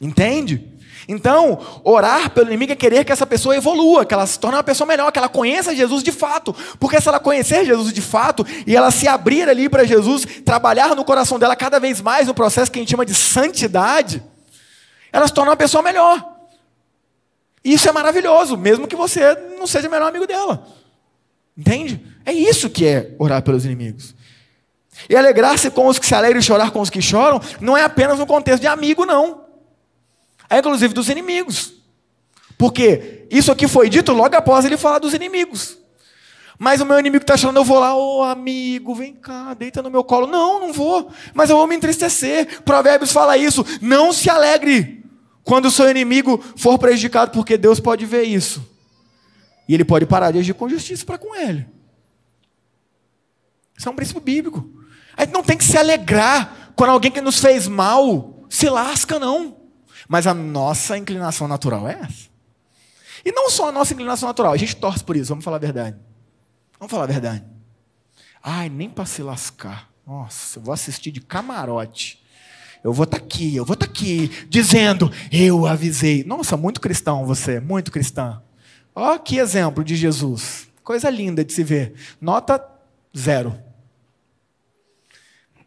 Speaker 1: Entende? Então, orar pelo inimigo é querer que essa pessoa evolua, que ela se torne uma pessoa melhor, que ela conheça Jesus de fato. Porque se ela conhecer Jesus de fato e ela se abrir ali para Jesus, trabalhar no coração dela cada vez mais no processo que a gente chama de santidade, ela se torna uma pessoa melhor. Isso é maravilhoso, mesmo que você não seja o melhor amigo dela. Entende? É isso que é orar pelos inimigos. E alegrar-se com os que se alegram e chorar com os que choram, não é apenas no contexto de amigo, não inclusive dos inimigos. Porque isso aqui foi dito logo após ele falar dos inimigos. Mas o meu inimigo está achando, eu vou lá, ô oh, amigo, vem cá, deita no meu colo. Não, não vou, mas eu vou me entristecer. Provérbios fala isso. Não se alegre quando o seu inimigo for prejudicado, porque Deus pode ver isso. E ele pode parar de agir com justiça para com ele. Isso é um princípio bíblico. A gente não tem que se alegrar quando alguém que nos fez mal se lasca, não. Mas a nossa inclinação natural é essa. E não só a nossa inclinação natural, a gente torce por isso, vamos falar a verdade. Vamos falar a verdade. Ai, nem para se lascar. Nossa, eu vou assistir de camarote. Eu vou estar tá aqui, eu vou estar tá aqui, dizendo, eu avisei. Nossa, muito cristão você, muito cristã. Ó, que exemplo de Jesus. Coisa linda de se ver. Nota zero.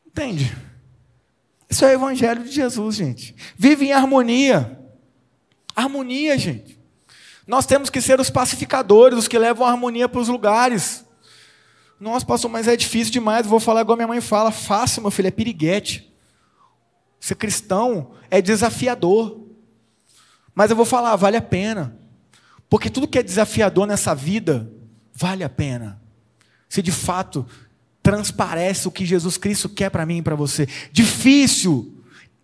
Speaker 1: Entende? Isso é o evangelho de Jesus, gente. Vive em harmonia. Harmonia, gente. Nós temos que ser os pacificadores, os que levam a harmonia para os lugares. Nossa, pastor, mas é difícil demais. Vou falar igual minha mãe fala. Faça, meu filho, é piriguete. Ser cristão é desafiador. Mas eu vou falar, vale a pena. Porque tudo que é desafiador nessa vida, vale a pena. Se de fato transparece o que Jesus Cristo quer para mim e para você. Difícil,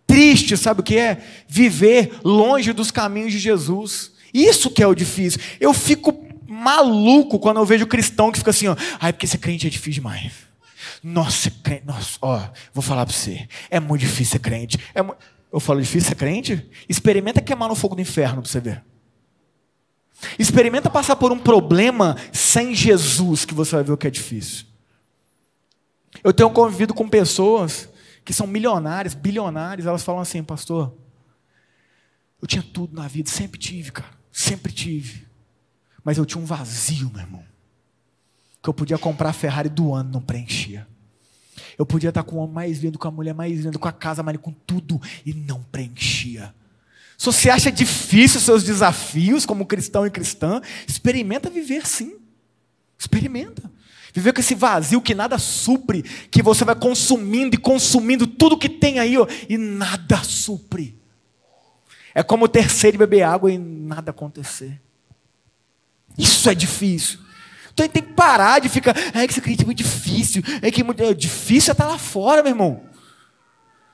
Speaker 1: triste, sabe o que é? Viver longe dos caminhos de Jesus. Isso que é o difícil. Eu fico maluco quando eu vejo cristão que fica assim, ó, ai, porque ser crente é difícil demais. Nossa, crente, nossa, ó, vou falar para você, é muito difícil ser crente. É mu... Eu falo difícil ser crente? Experimenta queimar no fogo do inferno para você ver. Experimenta passar por um problema sem Jesus, que você vai ver o que é difícil. Eu tenho convivido com pessoas que são milionárias, bilionárias, elas falam assim, pastor, eu tinha tudo na vida, sempre tive, cara, sempre tive. Mas eu tinha um vazio, meu irmão. Que eu podia comprar a Ferrari do ano, não preenchia. Eu podia estar com o homem mais lindo, com a mulher mais linda, com a casa mais com tudo, e não preenchia. Se você acha difícil os seus desafios como cristão e cristã, experimenta viver sim. Experimenta. Viver com esse vazio que nada supre, que você vai consumindo e consumindo tudo que tem aí, ó, e nada supre. É como ter sede beber água e nada acontecer. Isso é difícil. Então a gente tem que parar de ficar, é que isso aqui é muito difícil, é que é difícil é estar lá fora, meu irmão.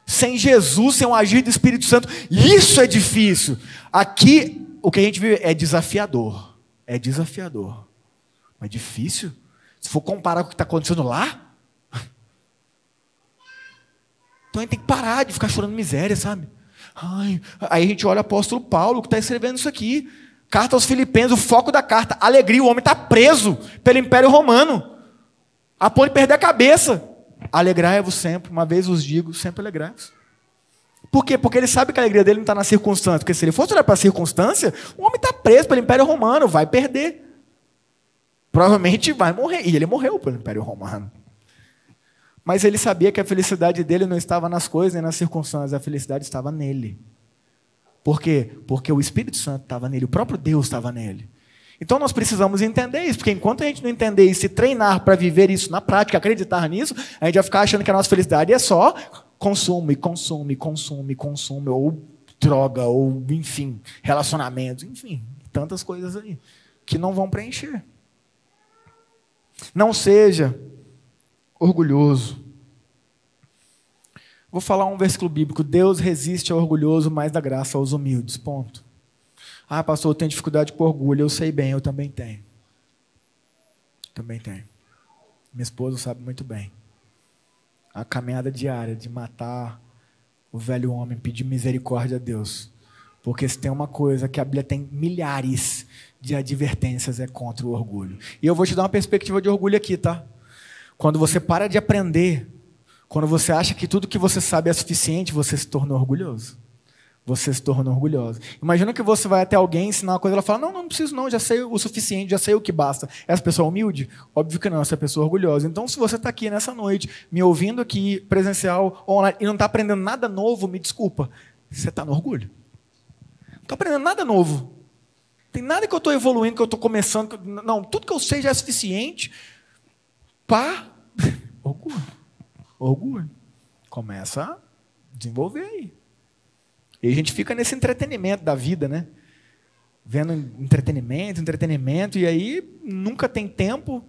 Speaker 1: Sem Jesus, sem o agir do Espírito Santo, isso é difícil. Aqui, o que a gente vive é desafiador. É desafiador. Mas difícil? Se for comparar com o que está acontecendo lá. Então a gente tem que parar de ficar chorando miséria, sabe? Ai, aí a gente olha o apóstolo Paulo que está escrevendo isso aqui. Carta aos Filipenses, o foco da carta, alegria. O homem está preso pelo Império Romano, a ponto de perder a cabeça. Alegrai-vos sempre, uma vez os digo, sempre alegrai-vos. Por quê? Porque ele sabe que a alegria dele não está na circunstância. Porque se ele fosse olhar para a circunstância, o homem está preso pelo Império Romano, vai perder provavelmente vai morrer. E ele morreu pelo Império Romano. Mas ele sabia que a felicidade dele não estava nas coisas nem nas circunstâncias, a felicidade estava nele. Por quê? Porque o Espírito Santo estava nele, o próprio Deus estava nele. Então nós precisamos entender isso, porque enquanto a gente não entender isso e treinar para viver isso na prática, acreditar nisso, a gente vai ficar achando que a nossa felicidade é só consumo e consumo e consumo e consumo, ou droga, ou enfim, relacionamentos, enfim, tantas coisas aí que não vão preencher. Não seja orgulhoso. Vou falar um versículo bíblico. Deus resiste ao orgulhoso, mas dá graça aos humildes. Ponto. Ah, pastor, eu tenho dificuldade com orgulho. Eu sei bem, eu também tenho. Também tenho. Minha esposa sabe muito bem. A caminhada diária de matar o velho homem, pedir misericórdia a Deus. Porque se tem uma coisa que a Bíblia tem milhares de advertências é contra o orgulho. E eu vou te dar uma perspectiva de orgulho aqui, tá? Quando você para de aprender, quando você acha que tudo que você sabe é suficiente, você se torna orgulhoso. Você se torna orgulhoso. Imagina que você vai até alguém ensinar uma coisa, ela fala: Não, não preciso, não, já sei o suficiente, já sei o que basta. Essa pessoa é humilde? Óbvio que não, essa pessoa é orgulhosa. Então, se você está aqui nessa noite, me ouvindo aqui, presencial, online, e não está aprendendo nada novo, me desculpa, você está no orgulho. Não estou aprendendo nada novo. Tem nada que eu estou evoluindo, que eu estou começando. Não, tudo que eu sei já é suficiente. Pá, orgulho. Orgulho. Começa a desenvolver aí. E a gente fica nesse entretenimento da vida, né? Vendo entretenimento, entretenimento, e aí nunca tem tempo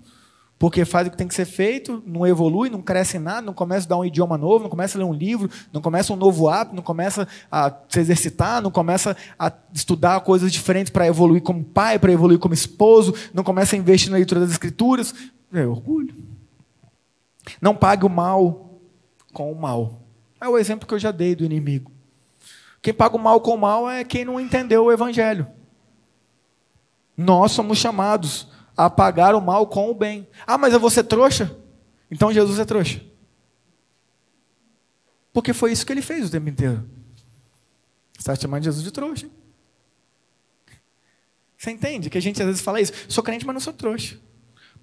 Speaker 1: porque faz o que tem que ser feito, não evolui, não cresce em nada, não começa a dar um idioma novo, não começa a ler um livro, não começa um novo hábito, não começa a se exercitar, não começa a estudar coisas diferentes para evoluir como pai, para evoluir como esposo, não começa a investir na leitura das escrituras. É orgulho. Não pague o mal com o mal. É o exemplo que eu já dei do inimigo. Quem paga o mal com o mal é quem não entendeu o evangelho. Nós somos chamados a pagar o mal com o bem. Ah, mas eu vou ser trouxa? Então Jesus é trouxa. Porque foi isso que ele fez o tempo inteiro. Você está chamando Jesus de trouxa. Você entende que a gente às vezes fala isso? Sou crente, mas não sou trouxa.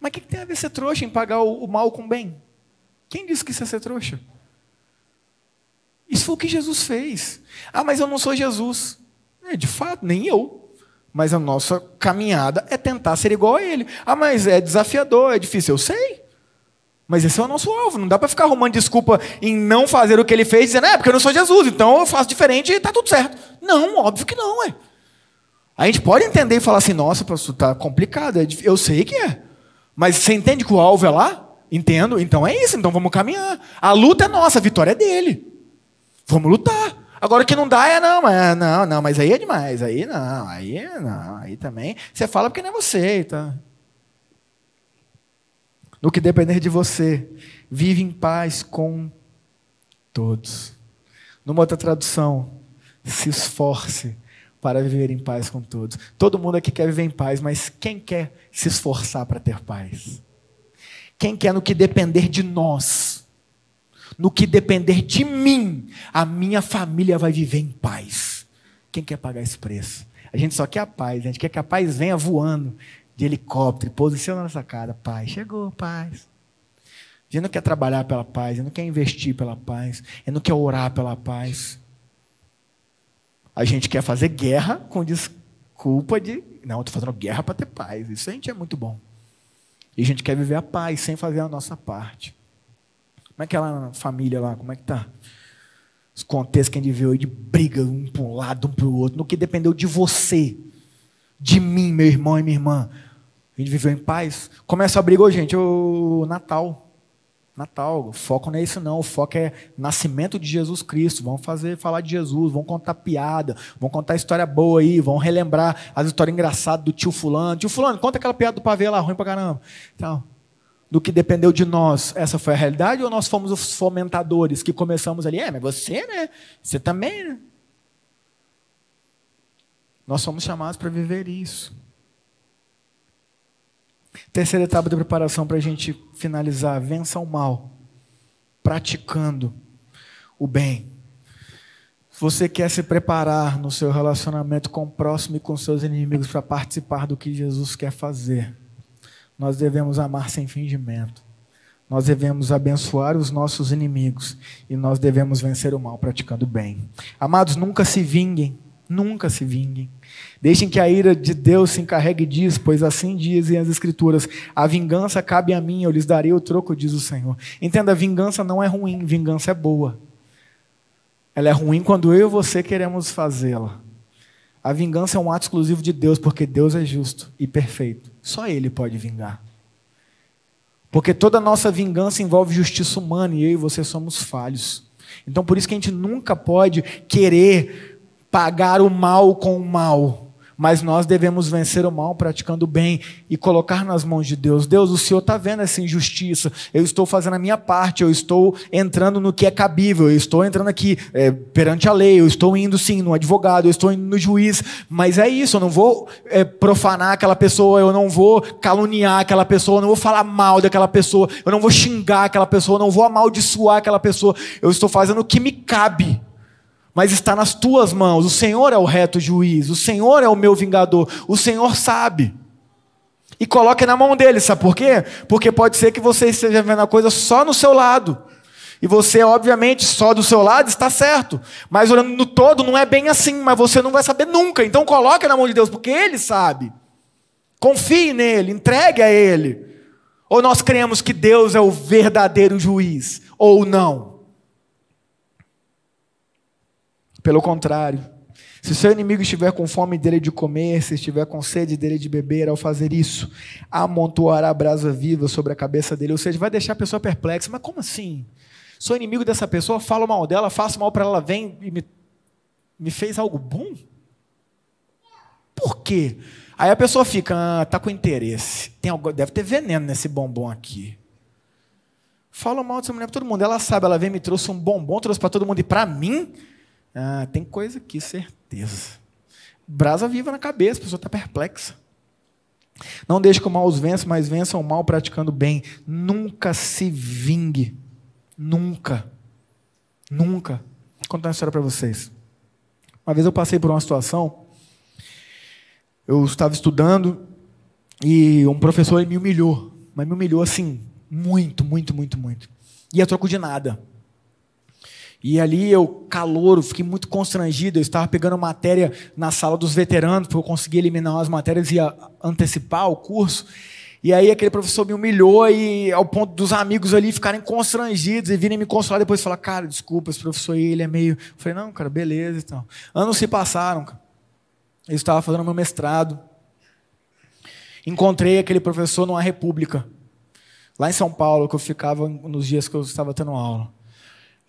Speaker 1: Mas o que, tem a ver ser trouxa em pagar o, mal com o bem? Quem disse que isso é ser trouxa? Isso foi o que Jesus fez. Ah, mas eu não sou Jesus. É, de fato, nem eu. Mas a nossa caminhada é tentar ser igual a ele. Ah, mas é desafiador, é difícil. Eu sei. Mas esse é o nosso alvo. Não dá para ficar arrumando desculpa em não fazer o que ele fez, dizendo, é porque eu não sou Jesus, então eu faço diferente e está tudo certo. Não, óbvio que não, é. A gente pode entender e falar assim, nossa, pastor, está complicado. É eu sei que é. Mas você entende que o alvo é lá? Entendo. Então é isso, então vamos caminhar. A luta é nossa, a vitória é dele. Vamos lutar. Agora o que não dá é não, mas não, não, mas aí é demais, aí não, aí não, aí também. Você fala porque não é você, tá? No que depender de você, vive em paz com todos. Numa outra tradução, se esforce para viver em paz com todos. Todo mundo aqui quer viver em paz, mas quem quer se esforçar para ter paz? Quem quer no que depender de nós? No que depender de mim, a minha família vai viver em paz. Quem quer pagar esse preço? A gente só quer a paz, a gente quer que a paz venha voando de helicóptero, posiciona na nossa cara, paz. Chegou, paz. A gente não quer trabalhar pela paz, a gente não quer investir pela paz, a gente não quer orar pela paz. A gente quer fazer guerra com desculpa de. Não, estou fazendo guerra para ter paz. Isso a gente é muito bom. E a gente quer viver a paz sem fazer a nossa parte. Como é que é lá família lá? Como é que tá? Os contextos que a gente viu aí de briga um para um lado, um para o outro, no que dependeu de você, de mim, meu irmão e minha irmã. A gente viveu em paz. Começa a briga, gente, o Natal. Natal, o foco não é isso não, o foco é nascimento de Jesus Cristo. Vamos fazer falar de Jesus, vamos contar piada, vamos contar história boa aí, vamos relembrar as histórias engraçadas do tio fulano. Tio fulano, conta aquela piada do pavê lá, ruim pra caramba. Então, do que dependeu de nós, essa foi a realidade, ou nós fomos os fomentadores que começamos ali? É, mas você, né? Você também, né? Nós somos chamados para viver isso. Terceira etapa de preparação para a gente finalizar: vença o mal, praticando o bem. Você quer se preparar no seu relacionamento com o próximo e com seus inimigos para participar do que Jesus quer fazer nós devemos amar sem fingimento. Nós devemos abençoar os nossos inimigos e nós devemos vencer o mal praticando bem. Amados, nunca se vinguem, nunca se vinguem. Deixem que a ira de Deus se encarregue disso, pois assim dizem as Escrituras: a vingança cabe a mim, eu lhes darei o troco, diz o Senhor. Entenda, vingança não é ruim, vingança é boa. Ela é ruim quando eu e você queremos fazê-la. A vingança é um ato exclusivo de Deus, porque Deus é justo e perfeito. Só Ele pode vingar. Porque toda nossa vingança envolve justiça humana e eu e você somos falhos. Então por isso que a gente nunca pode querer pagar o mal com o mal mas nós devemos vencer o mal praticando o bem e colocar nas mãos de Deus. Deus, o Senhor está vendo essa injustiça, eu estou fazendo a minha parte, eu estou entrando no que é cabível, eu estou entrando aqui é, perante a lei, eu estou indo sim no advogado, eu estou indo no juiz, mas é isso, eu não vou é, profanar aquela pessoa, eu não vou caluniar aquela pessoa, eu não vou falar mal daquela pessoa, eu não vou xingar aquela pessoa, eu não vou amaldiçoar aquela pessoa, eu estou fazendo o que me cabe mas está nas tuas mãos. O Senhor é o reto juiz, o Senhor é o meu vingador, o Senhor sabe. E coloque na mão dele, sabe por quê? Porque pode ser que você esteja vendo a coisa só no seu lado. E você, obviamente, só do seu lado está certo. Mas olhando no todo, não é bem assim, mas você não vai saber nunca. Então coloque na mão de Deus, porque Ele sabe. Confie nele, entregue a Ele. Ou nós cremos que Deus é o verdadeiro juiz, ou não. Pelo contrário, Se seu inimigo estiver com fome dele de comer, se estiver com sede dele de beber, ao fazer isso, amontoará brasa viva sobre a cabeça dele. Ou seja, vai deixar a pessoa perplexa. Mas como assim? Sou inimigo dessa pessoa, falo mal dela, faço mal para ela, vem e me, me fez algo bom? Por quê? Aí a pessoa fica, ah, tá com interesse. Tem algo, deve ter veneno nesse bombom aqui. Fala mal dessa mulher para todo mundo. Ela sabe, ela veio me trouxe um bombom, trouxe para todo mundo e para mim, ah, tem coisa aqui, certeza. Brasa viva na cabeça, a pessoa está perplexa. Não deixe que o mal os vença, mas vença o mal praticando bem. Nunca se vingue. Nunca. Nunca. Vou contar uma história para vocês. Uma vez eu passei por uma situação, eu estava estudando e um professor me humilhou, mas me humilhou assim, muito, muito, muito, muito. E a troco de nada. E ali eu, calor, fiquei muito constrangido. Eu estava pegando matéria na sala dos veteranos, porque eu consegui eliminar as matérias e antecipar o curso. E aí aquele professor me humilhou e ao ponto dos amigos ali ficarem constrangidos e virem me consolar depois e falar, cara, desculpa, esse professor aí, ele é meio... Eu falei, não, cara, beleza e tal. Anos se passaram, cara. Eu estava fazendo meu mestrado. Encontrei aquele professor numa república lá em São Paulo, que eu ficava nos dias que eu estava tendo aula.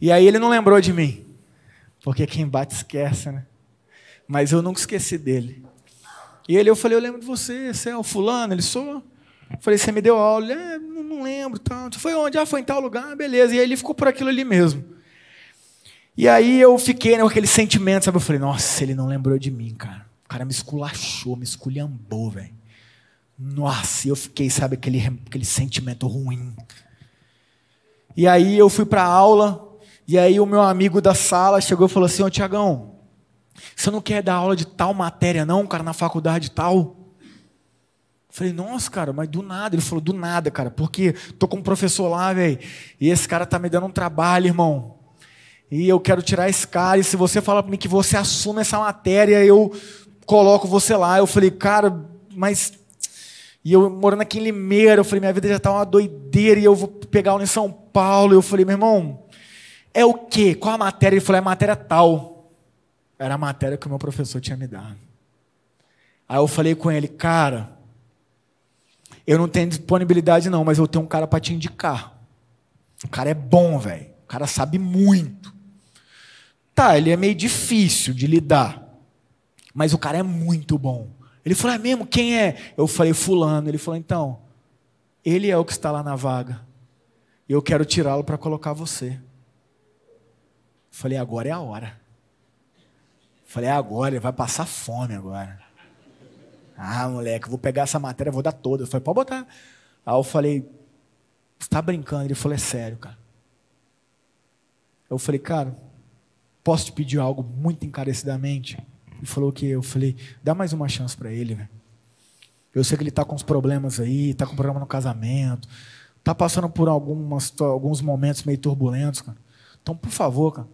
Speaker 1: E aí ele não lembrou de mim, porque quem bate esquece, né? Mas eu nunca esqueci dele. E ele, eu falei, eu lembro de você, você é o fulano? Ele, sou. Eu falei, você me deu aula? Ele, é, não, não lembro. Tal. Foi onde? Ah, foi em tal lugar, beleza. E aí ele ficou por aquilo ali mesmo. E aí eu fiquei né, com aquele sentimento, sabe? Eu falei, nossa, ele não lembrou de mim, cara. O cara me esculachou, me esculhambou, velho. Nossa, eu fiquei, sabe, aquele, aquele sentimento ruim. E aí eu fui para aula, e aí o meu amigo da sala chegou e falou assim: Ô Tiagão, você não quer dar aula de tal matéria, não, cara, na faculdade tal? Falei, nossa, cara, mas do nada. Ele falou, do nada, cara, porque tô com um professor lá, velho, e esse cara tá me dando um trabalho, irmão. E eu quero tirar esse cara, e se você falar para mim que você assume essa matéria, eu coloco você lá. Eu falei, cara, mas e eu morando aqui em Limeira, eu falei, minha vida já está uma doideira e eu vou pegar aula em São Paulo. Eu falei, meu irmão, é o quê? Qual a matéria? Ele falou, é matéria tal. Era a matéria que o meu professor tinha me dado. Aí eu falei com ele, cara, eu não tenho disponibilidade não, mas eu tenho um cara para te indicar. O cara é bom, velho. O cara sabe muito. Tá, ele é meio difícil de lidar, mas o cara é muito bom. Ele falou: É mesmo? Quem é? Eu falei: Fulano. Ele falou: Então, ele é o que está lá na vaga. Eu quero tirá-lo para colocar você. Falei: Agora é a hora. Falei: Agora, ele vai passar fome agora. Ah, moleque, vou pegar essa matéria, vou dar toda. Eu falei: Pode botar. Aí eu falei: Você está brincando? Ele falou: É sério, cara. Eu falei: Cara, posso te pedir algo muito encarecidamente? e falou que eu falei, dá mais uma chance para ele, velho. Eu sei que ele está com uns problemas aí, está com problema no casamento, está passando por algumas, alguns momentos meio turbulentos, cara. Então, por favor, cara,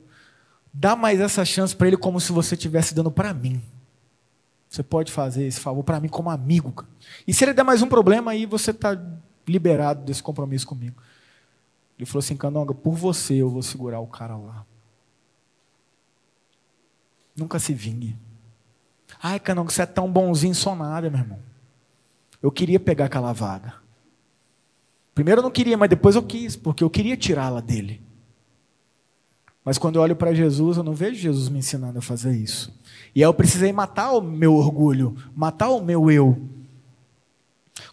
Speaker 1: dá mais essa chance para ele como se você estivesse dando para mim. Você pode fazer esse favor para mim como amigo, cara. E se ele der mais um problema, aí você está liberado desse compromisso comigo. Ele falou assim, Canonga, por você eu vou segurar o cara lá. Nunca se vingue. Ai, Canão, você é tão bonzinho, sou nada, meu irmão. Eu queria pegar aquela vaga. Primeiro eu não queria, mas depois eu quis, porque eu queria tirá-la dele. Mas quando eu olho para Jesus, eu não vejo Jesus me ensinando a fazer isso. E aí eu precisei matar o meu orgulho, matar o meu eu.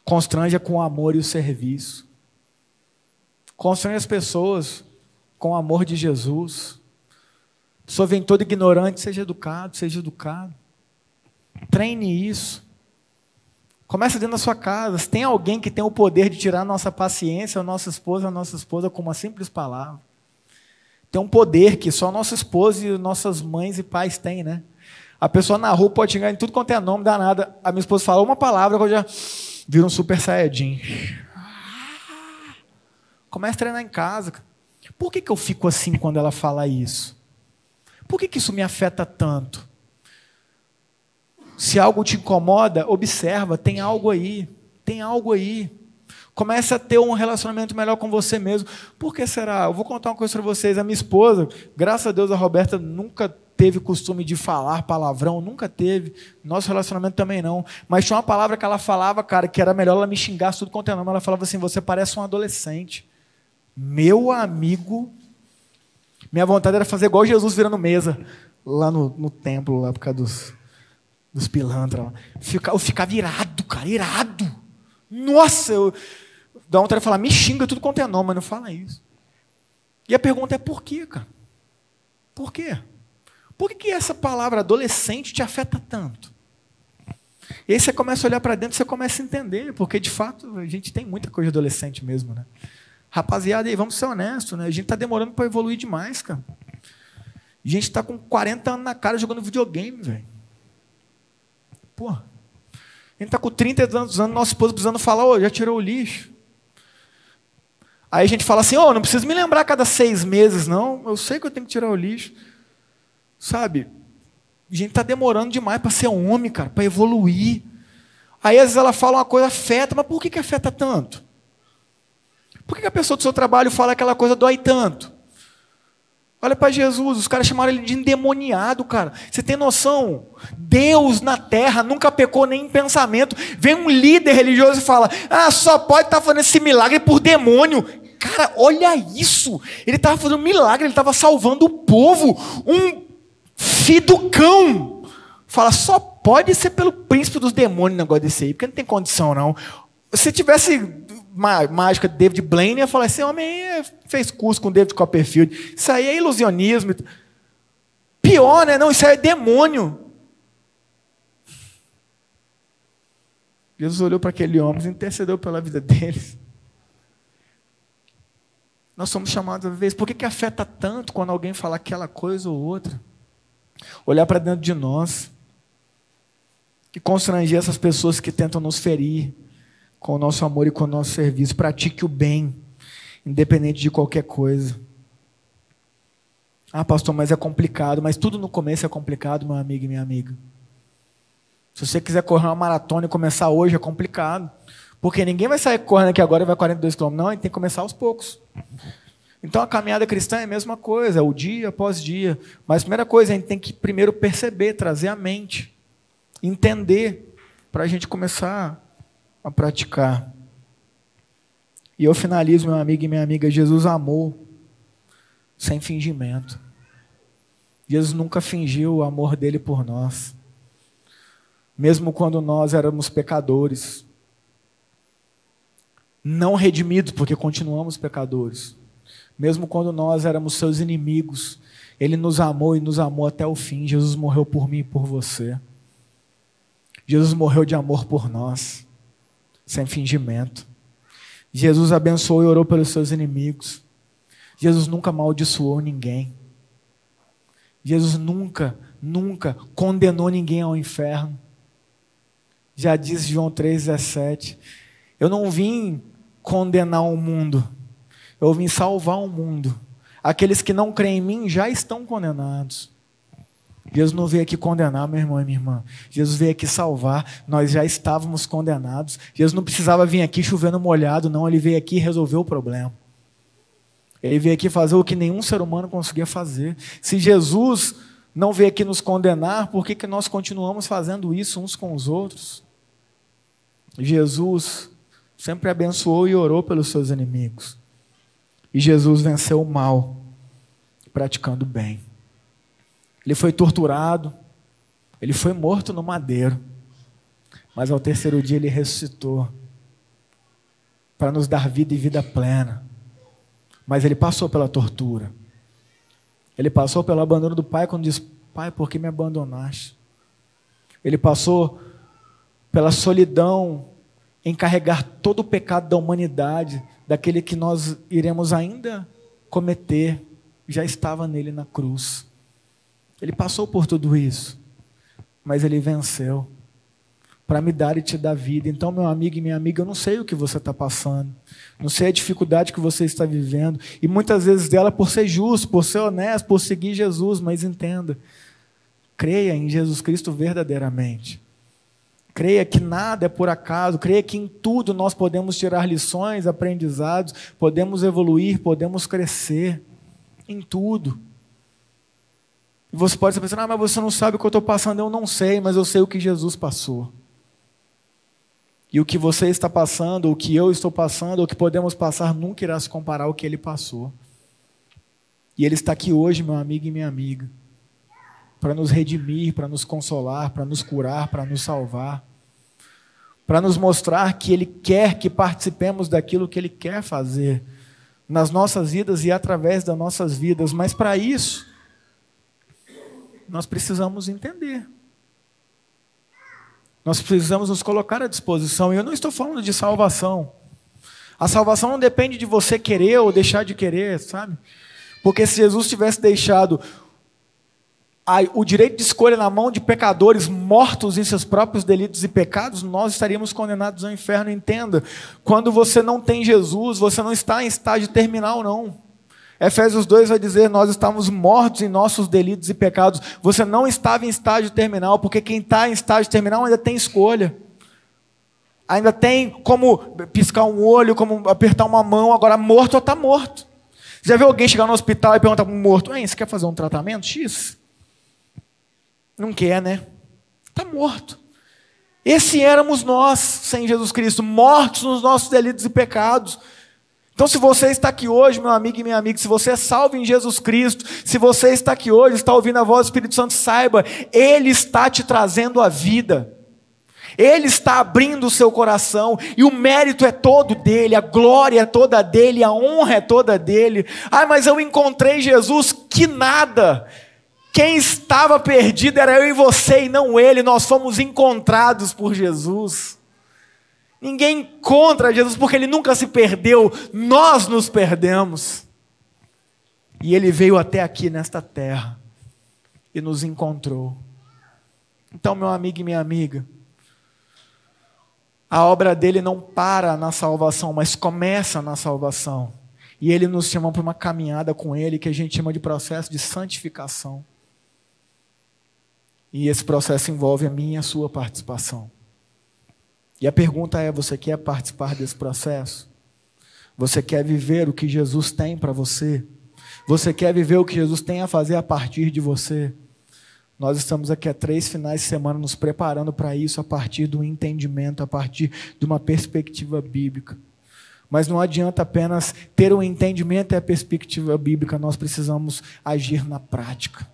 Speaker 1: Constranja com o amor e o serviço. Constrange as pessoas com o amor de Jesus. A vem toda ignorante, seja educado, seja educado. Treine isso. Começa dentro da sua casa. Se tem alguém que tem o poder de tirar a nossa paciência, a nossa esposa, a nossa esposa com uma simples palavra. Tem um poder que só nossa esposa e nossas mães e pais têm, né? A pessoa na rua pode chegar em tudo quanto é nome, dá nada. A minha esposa fala uma palavra que eu já vira um super saiyajin. Começa a treinar em casa. Por que, que eu fico assim quando ela fala isso? Por que, que isso me afeta tanto? Se algo te incomoda, observa, tem algo aí, tem algo aí. Comece a ter um relacionamento melhor com você mesmo. Por que será? Eu vou contar uma coisa para vocês. A minha esposa, graças a Deus, a Roberta nunca teve costume de falar palavrão, nunca teve. Nosso relacionamento também não. Mas tinha uma palavra que ela falava, cara, que era melhor ela me xingar tudo quanto é nome. Ela falava assim: você parece um adolescente. Meu amigo. Minha vontade era fazer igual Jesus virando mesa lá no, no templo, lá por causa dos, dos pilantras. Eu ficava irado, cara, irado. Nossa, eu. Dá vontade de falar, me xinga tudo quanto é nome, mas não fala isso. E a pergunta é por quê, cara? Por quê? Por que, essa palavra adolescente te afeta tanto? E aí você começa a olhar para dentro, você começa a entender, porque de fato a gente tem muita coisa adolescente mesmo, né? Rapaziada, aí, vamos ser honestos, né? A gente está demorando para evoluir demais, cara. A gente está com 40 anos na cara jogando videogame, velho. Pô. A gente está com 30 anos, nossa esposa precisando falar, ô, já tirou o lixo. Aí a gente fala assim, oh, não precisa me lembrar a cada seis meses, não. Eu sei que eu tenho que tirar o lixo. Sabe? A gente está demorando demais para ser homem, cara, para evoluir. Aí às vezes ela fala uma coisa afeta, mas por que, que afeta tanto? Por que, que a pessoa do seu trabalho fala aquela coisa dói tanto? Olha para Jesus, os caras chamaram ele de endemoniado, cara. Você tem noção? Deus na terra nunca pecou nem em pensamento. Vem um líder religioso e fala: Ah, só pode estar tá fazendo esse milagre por demônio. Cara, olha isso. Ele estava fazendo um milagre, ele estava salvando o povo. Um filho do cão. Fala, só pode ser pelo príncipe dos demônios negócio desse aí, porque não tem condição, não. Se tivesse mágica de David Blaine, ia falar, esse homem fez curso com David Copperfield. Isso aí é ilusionismo. Pior, né? Não, isso aí é demônio. Jesus olhou para aquele homem e intercedeu pela vida deles. Nós somos chamados a ver isso. Por que, que afeta tanto quando alguém fala aquela coisa ou outra? olhar para dentro de nós e constranger essas pessoas que tentam nos ferir com o nosso amor e com o nosso serviço. Pratique o bem, independente de qualquer coisa. Ah, pastor, mas é complicado. Mas tudo no começo é complicado, meu amigo e minha amiga. Se você quiser correr uma maratona e começar hoje, é complicado. Porque ninguém vai sair correndo aqui agora e vai 42 km. Não, a gente tem que começar aos poucos. Então a caminhada cristã é a mesma coisa, é o dia após dia. Mas a primeira coisa, a gente tem que primeiro perceber, trazer a mente, entender, para a gente começar a praticar. E eu finalizo, meu amigo e minha amiga, Jesus amou sem fingimento. Jesus nunca fingiu o amor dele por nós. Mesmo quando nós éramos pecadores. Não redimidos, porque continuamos pecadores. Mesmo quando nós éramos seus inimigos, Ele nos amou e nos amou até o fim. Jesus morreu por mim e por você. Jesus morreu de amor por nós, sem fingimento. Jesus abençoou e orou pelos seus inimigos. Jesus nunca amaldiçoou ninguém. Jesus nunca, nunca condenou ninguém ao inferno. Já disse João 3,17: Eu não vim condenar o mundo, eu vim salvar o mundo. Aqueles que não creem em mim já estão condenados. Jesus não veio aqui condenar, meu irmão e minha irmã. Jesus veio aqui salvar. Nós já estávamos condenados. Jesus não precisava vir aqui chovendo molhado, não. Ele veio aqui resolver o problema. Ele veio aqui fazer o que nenhum ser humano conseguia fazer. Se Jesus não veio aqui nos condenar, por que, que nós continuamos fazendo isso uns com os outros? Jesus sempre abençoou e orou pelos seus inimigos. E Jesus venceu o mal, praticando o bem. Ele foi torturado, ele foi morto no madeiro, mas ao terceiro dia ele ressuscitou para nos dar vida e vida plena. Mas ele passou pela tortura. Ele passou pelo abandono do pai quando diz: Pai, por que me abandonaste? Ele passou pela solidão em carregar todo o pecado da humanidade, daquele que nós iremos ainda cometer, já estava nele na cruz. Ele passou por tudo isso, mas ele venceu para me dar e te dar vida. Então, meu amigo e minha amiga, eu não sei o que você está passando, não sei a dificuldade que você está vivendo, e muitas vezes dela por ser justo, por ser honesto, por seguir Jesus, mas entenda, creia em Jesus Cristo verdadeiramente Creia que nada é por acaso, creia que em tudo nós podemos tirar lições, aprendizados, podemos evoluir, podemos crescer. Em tudo. E você pode estar pensando, ah, mas você não sabe o que eu estou passando. Eu não sei, mas eu sei o que Jesus passou. E o que você está passando, o que eu estou passando, o que podemos passar, nunca irá se comparar ao que ele passou. E ele está aqui hoje, meu amigo e minha amiga, para nos redimir, para nos consolar, para nos curar, para nos salvar, para nos mostrar que ele quer que participemos daquilo que ele quer fazer nas nossas vidas e através das nossas vidas, mas para isso, nós precisamos entender. Nós precisamos nos colocar à disposição. E eu não estou falando de salvação. A salvação não depende de você querer ou deixar de querer, sabe? Porque se Jesus tivesse deixado o direito de escolha na mão de pecadores mortos em seus próprios delitos e pecados, nós estaríamos condenados ao inferno. Entenda, quando você não tem Jesus, você não está em estágio terminal, não. Efésios 2 vai dizer: Nós estávamos mortos em nossos delitos e pecados. Você não estava em estágio terminal, porque quem está em estágio terminal ainda tem escolha. Ainda tem como piscar um olho, como apertar uma mão. Agora, morto ou está morto. Já viu alguém chegar no hospital e perguntar para um morto: Você quer fazer um tratamento X? Não quer, né? Está morto. Esse éramos nós, sem Jesus Cristo, mortos nos nossos delitos e pecados. Então, se você está aqui hoje, meu amigo e minha amiga, se você é salvo em Jesus Cristo, se você está aqui hoje, está ouvindo a voz do Espírito Santo, saiba, Ele está te trazendo a vida. Ele está abrindo o seu coração e o mérito é todo dele, a glória é toda dele, a honra é toda dele. Ah, mas eu encontrei Jesus, que nada. Quem estava perdido era eu e você e não ele, nós fomos encontrados por Jesus. Ninguém encontra Jesus porque ele nunca se perdeu, nós nos perdemos. E ele veio até aqui nesta terra e nos encontrou. Então, meu amigo e minha amiga, a obra dele não para na salvação, mas começa na salvação. E ele nos chama para uma caminhada com ele que a gente chama de processo de santificação. E esse processo envolve a minha e a sua participação. E a pergunta é: você quer participar desse processo? Você quer viver o que Jesus tem para você? Você quer viver o que Jesus tem a fazer a partir de você? Nós estamos aqui há três finais de semana nos preparando para isso a partir do entendimento, a partir de uma perspectiva bíblica. Mas não adianta apenas ter o um entendimento e a perspectiva bíblica, nós precisamos agir na prática.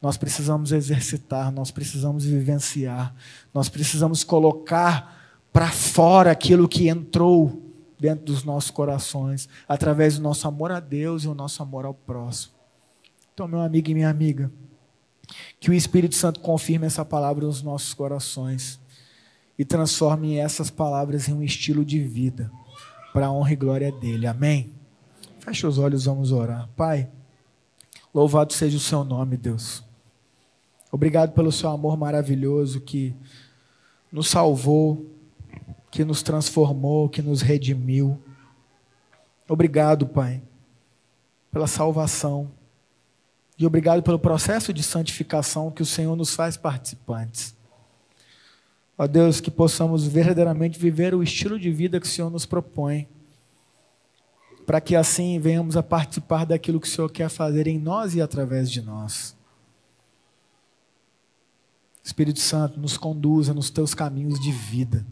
Speaker 1: Nós precisamos exercitar, nós precisamos vivenciar, nós precisamos colocar para fora aquilo que entrou dentro dos nossos corações, através do nosso amor a Deus e o nosso amor ao próximo. Então, meu amigo e minha amiga, que o Espírito Santo confirme essa palavra nos nossos corações e transforme essas palavras em um estilo de vida para a honra e glória dele. Amém? Feche os olhos, vamos orar. Pai, louvado seja o seu nome, Deus. Obrigado pelo seu amor maravilhoso que nos salvou, que nos transformou, que nos redimiu. Obrigado, Pai, pela salvação. E obrigado pelo processo de santificação que o Senhor nos faz participantes. Ó Deus, que possamos verdadeiramente viver o estilo de vida que o Senhor nos propõe, para que assim venhamos a participar daquilo que o Senhor quer fazer em nós e através de nós. Espírito Santo, nos conduza nos teus caminhos de vida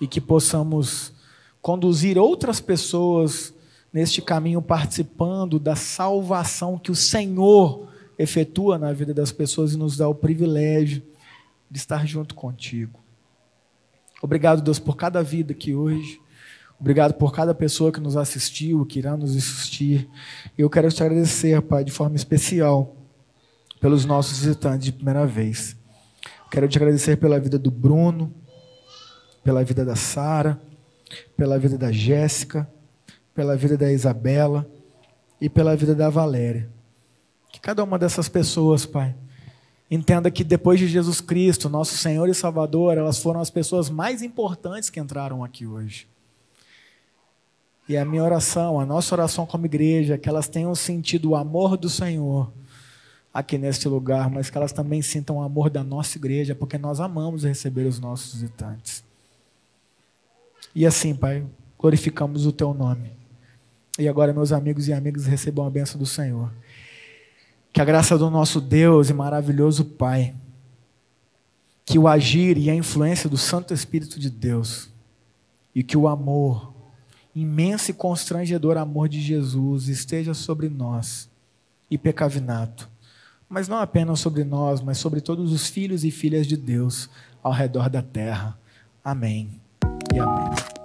Speaker 1: e que possamos conduzir outras pessoas neste caminho, participando da salvação que o Senhor efetua na vida das pessoas e nos dá o privilégio de estar junto contigo. Obrigado, Deus, por cada vida aqui hoje. Obrigado por cada pessoa que nos assistiu, que irá nos assistir. Eu quero te agradecer, Pai, de forma especial, pelos nossos visitantes de primeira vez. Quero te agradecer pela vida do Bruno, pela vida da Sara, pela vida da Jéssica, pela vida da Isabela e pela vida da Valéria. Que cada uma dessas pessoas, Pai, entenda que depois de Jesus Cristo, nosso Senhor e Salvador, elas foram as pessoas mais importantes que entraram aqui hoje. E a minha oração, a nossa oração como igreja, é que elas tenham sentido o amor do Senhor aqui neste lugar, mas que elas também sintam o amor da nossa igreja, porque nós amamos receber os nossos visitantes. E assim, Pai, glorificamos o Teu nome. E agora, meus amigos e amigas, recebam a bênção do Senhor. Que a graça do nosso Deus e maravilhoso Pai, que o agir e a influência do Santo Espírito de Deus, e que o amor, imenso e constrangedor amor de Jesus, esteja sobre nós e pecavinato mas não apenas sobre nós, mas sobre todos os filhos e filhas de Deus ao redor da terra. Amém e amém.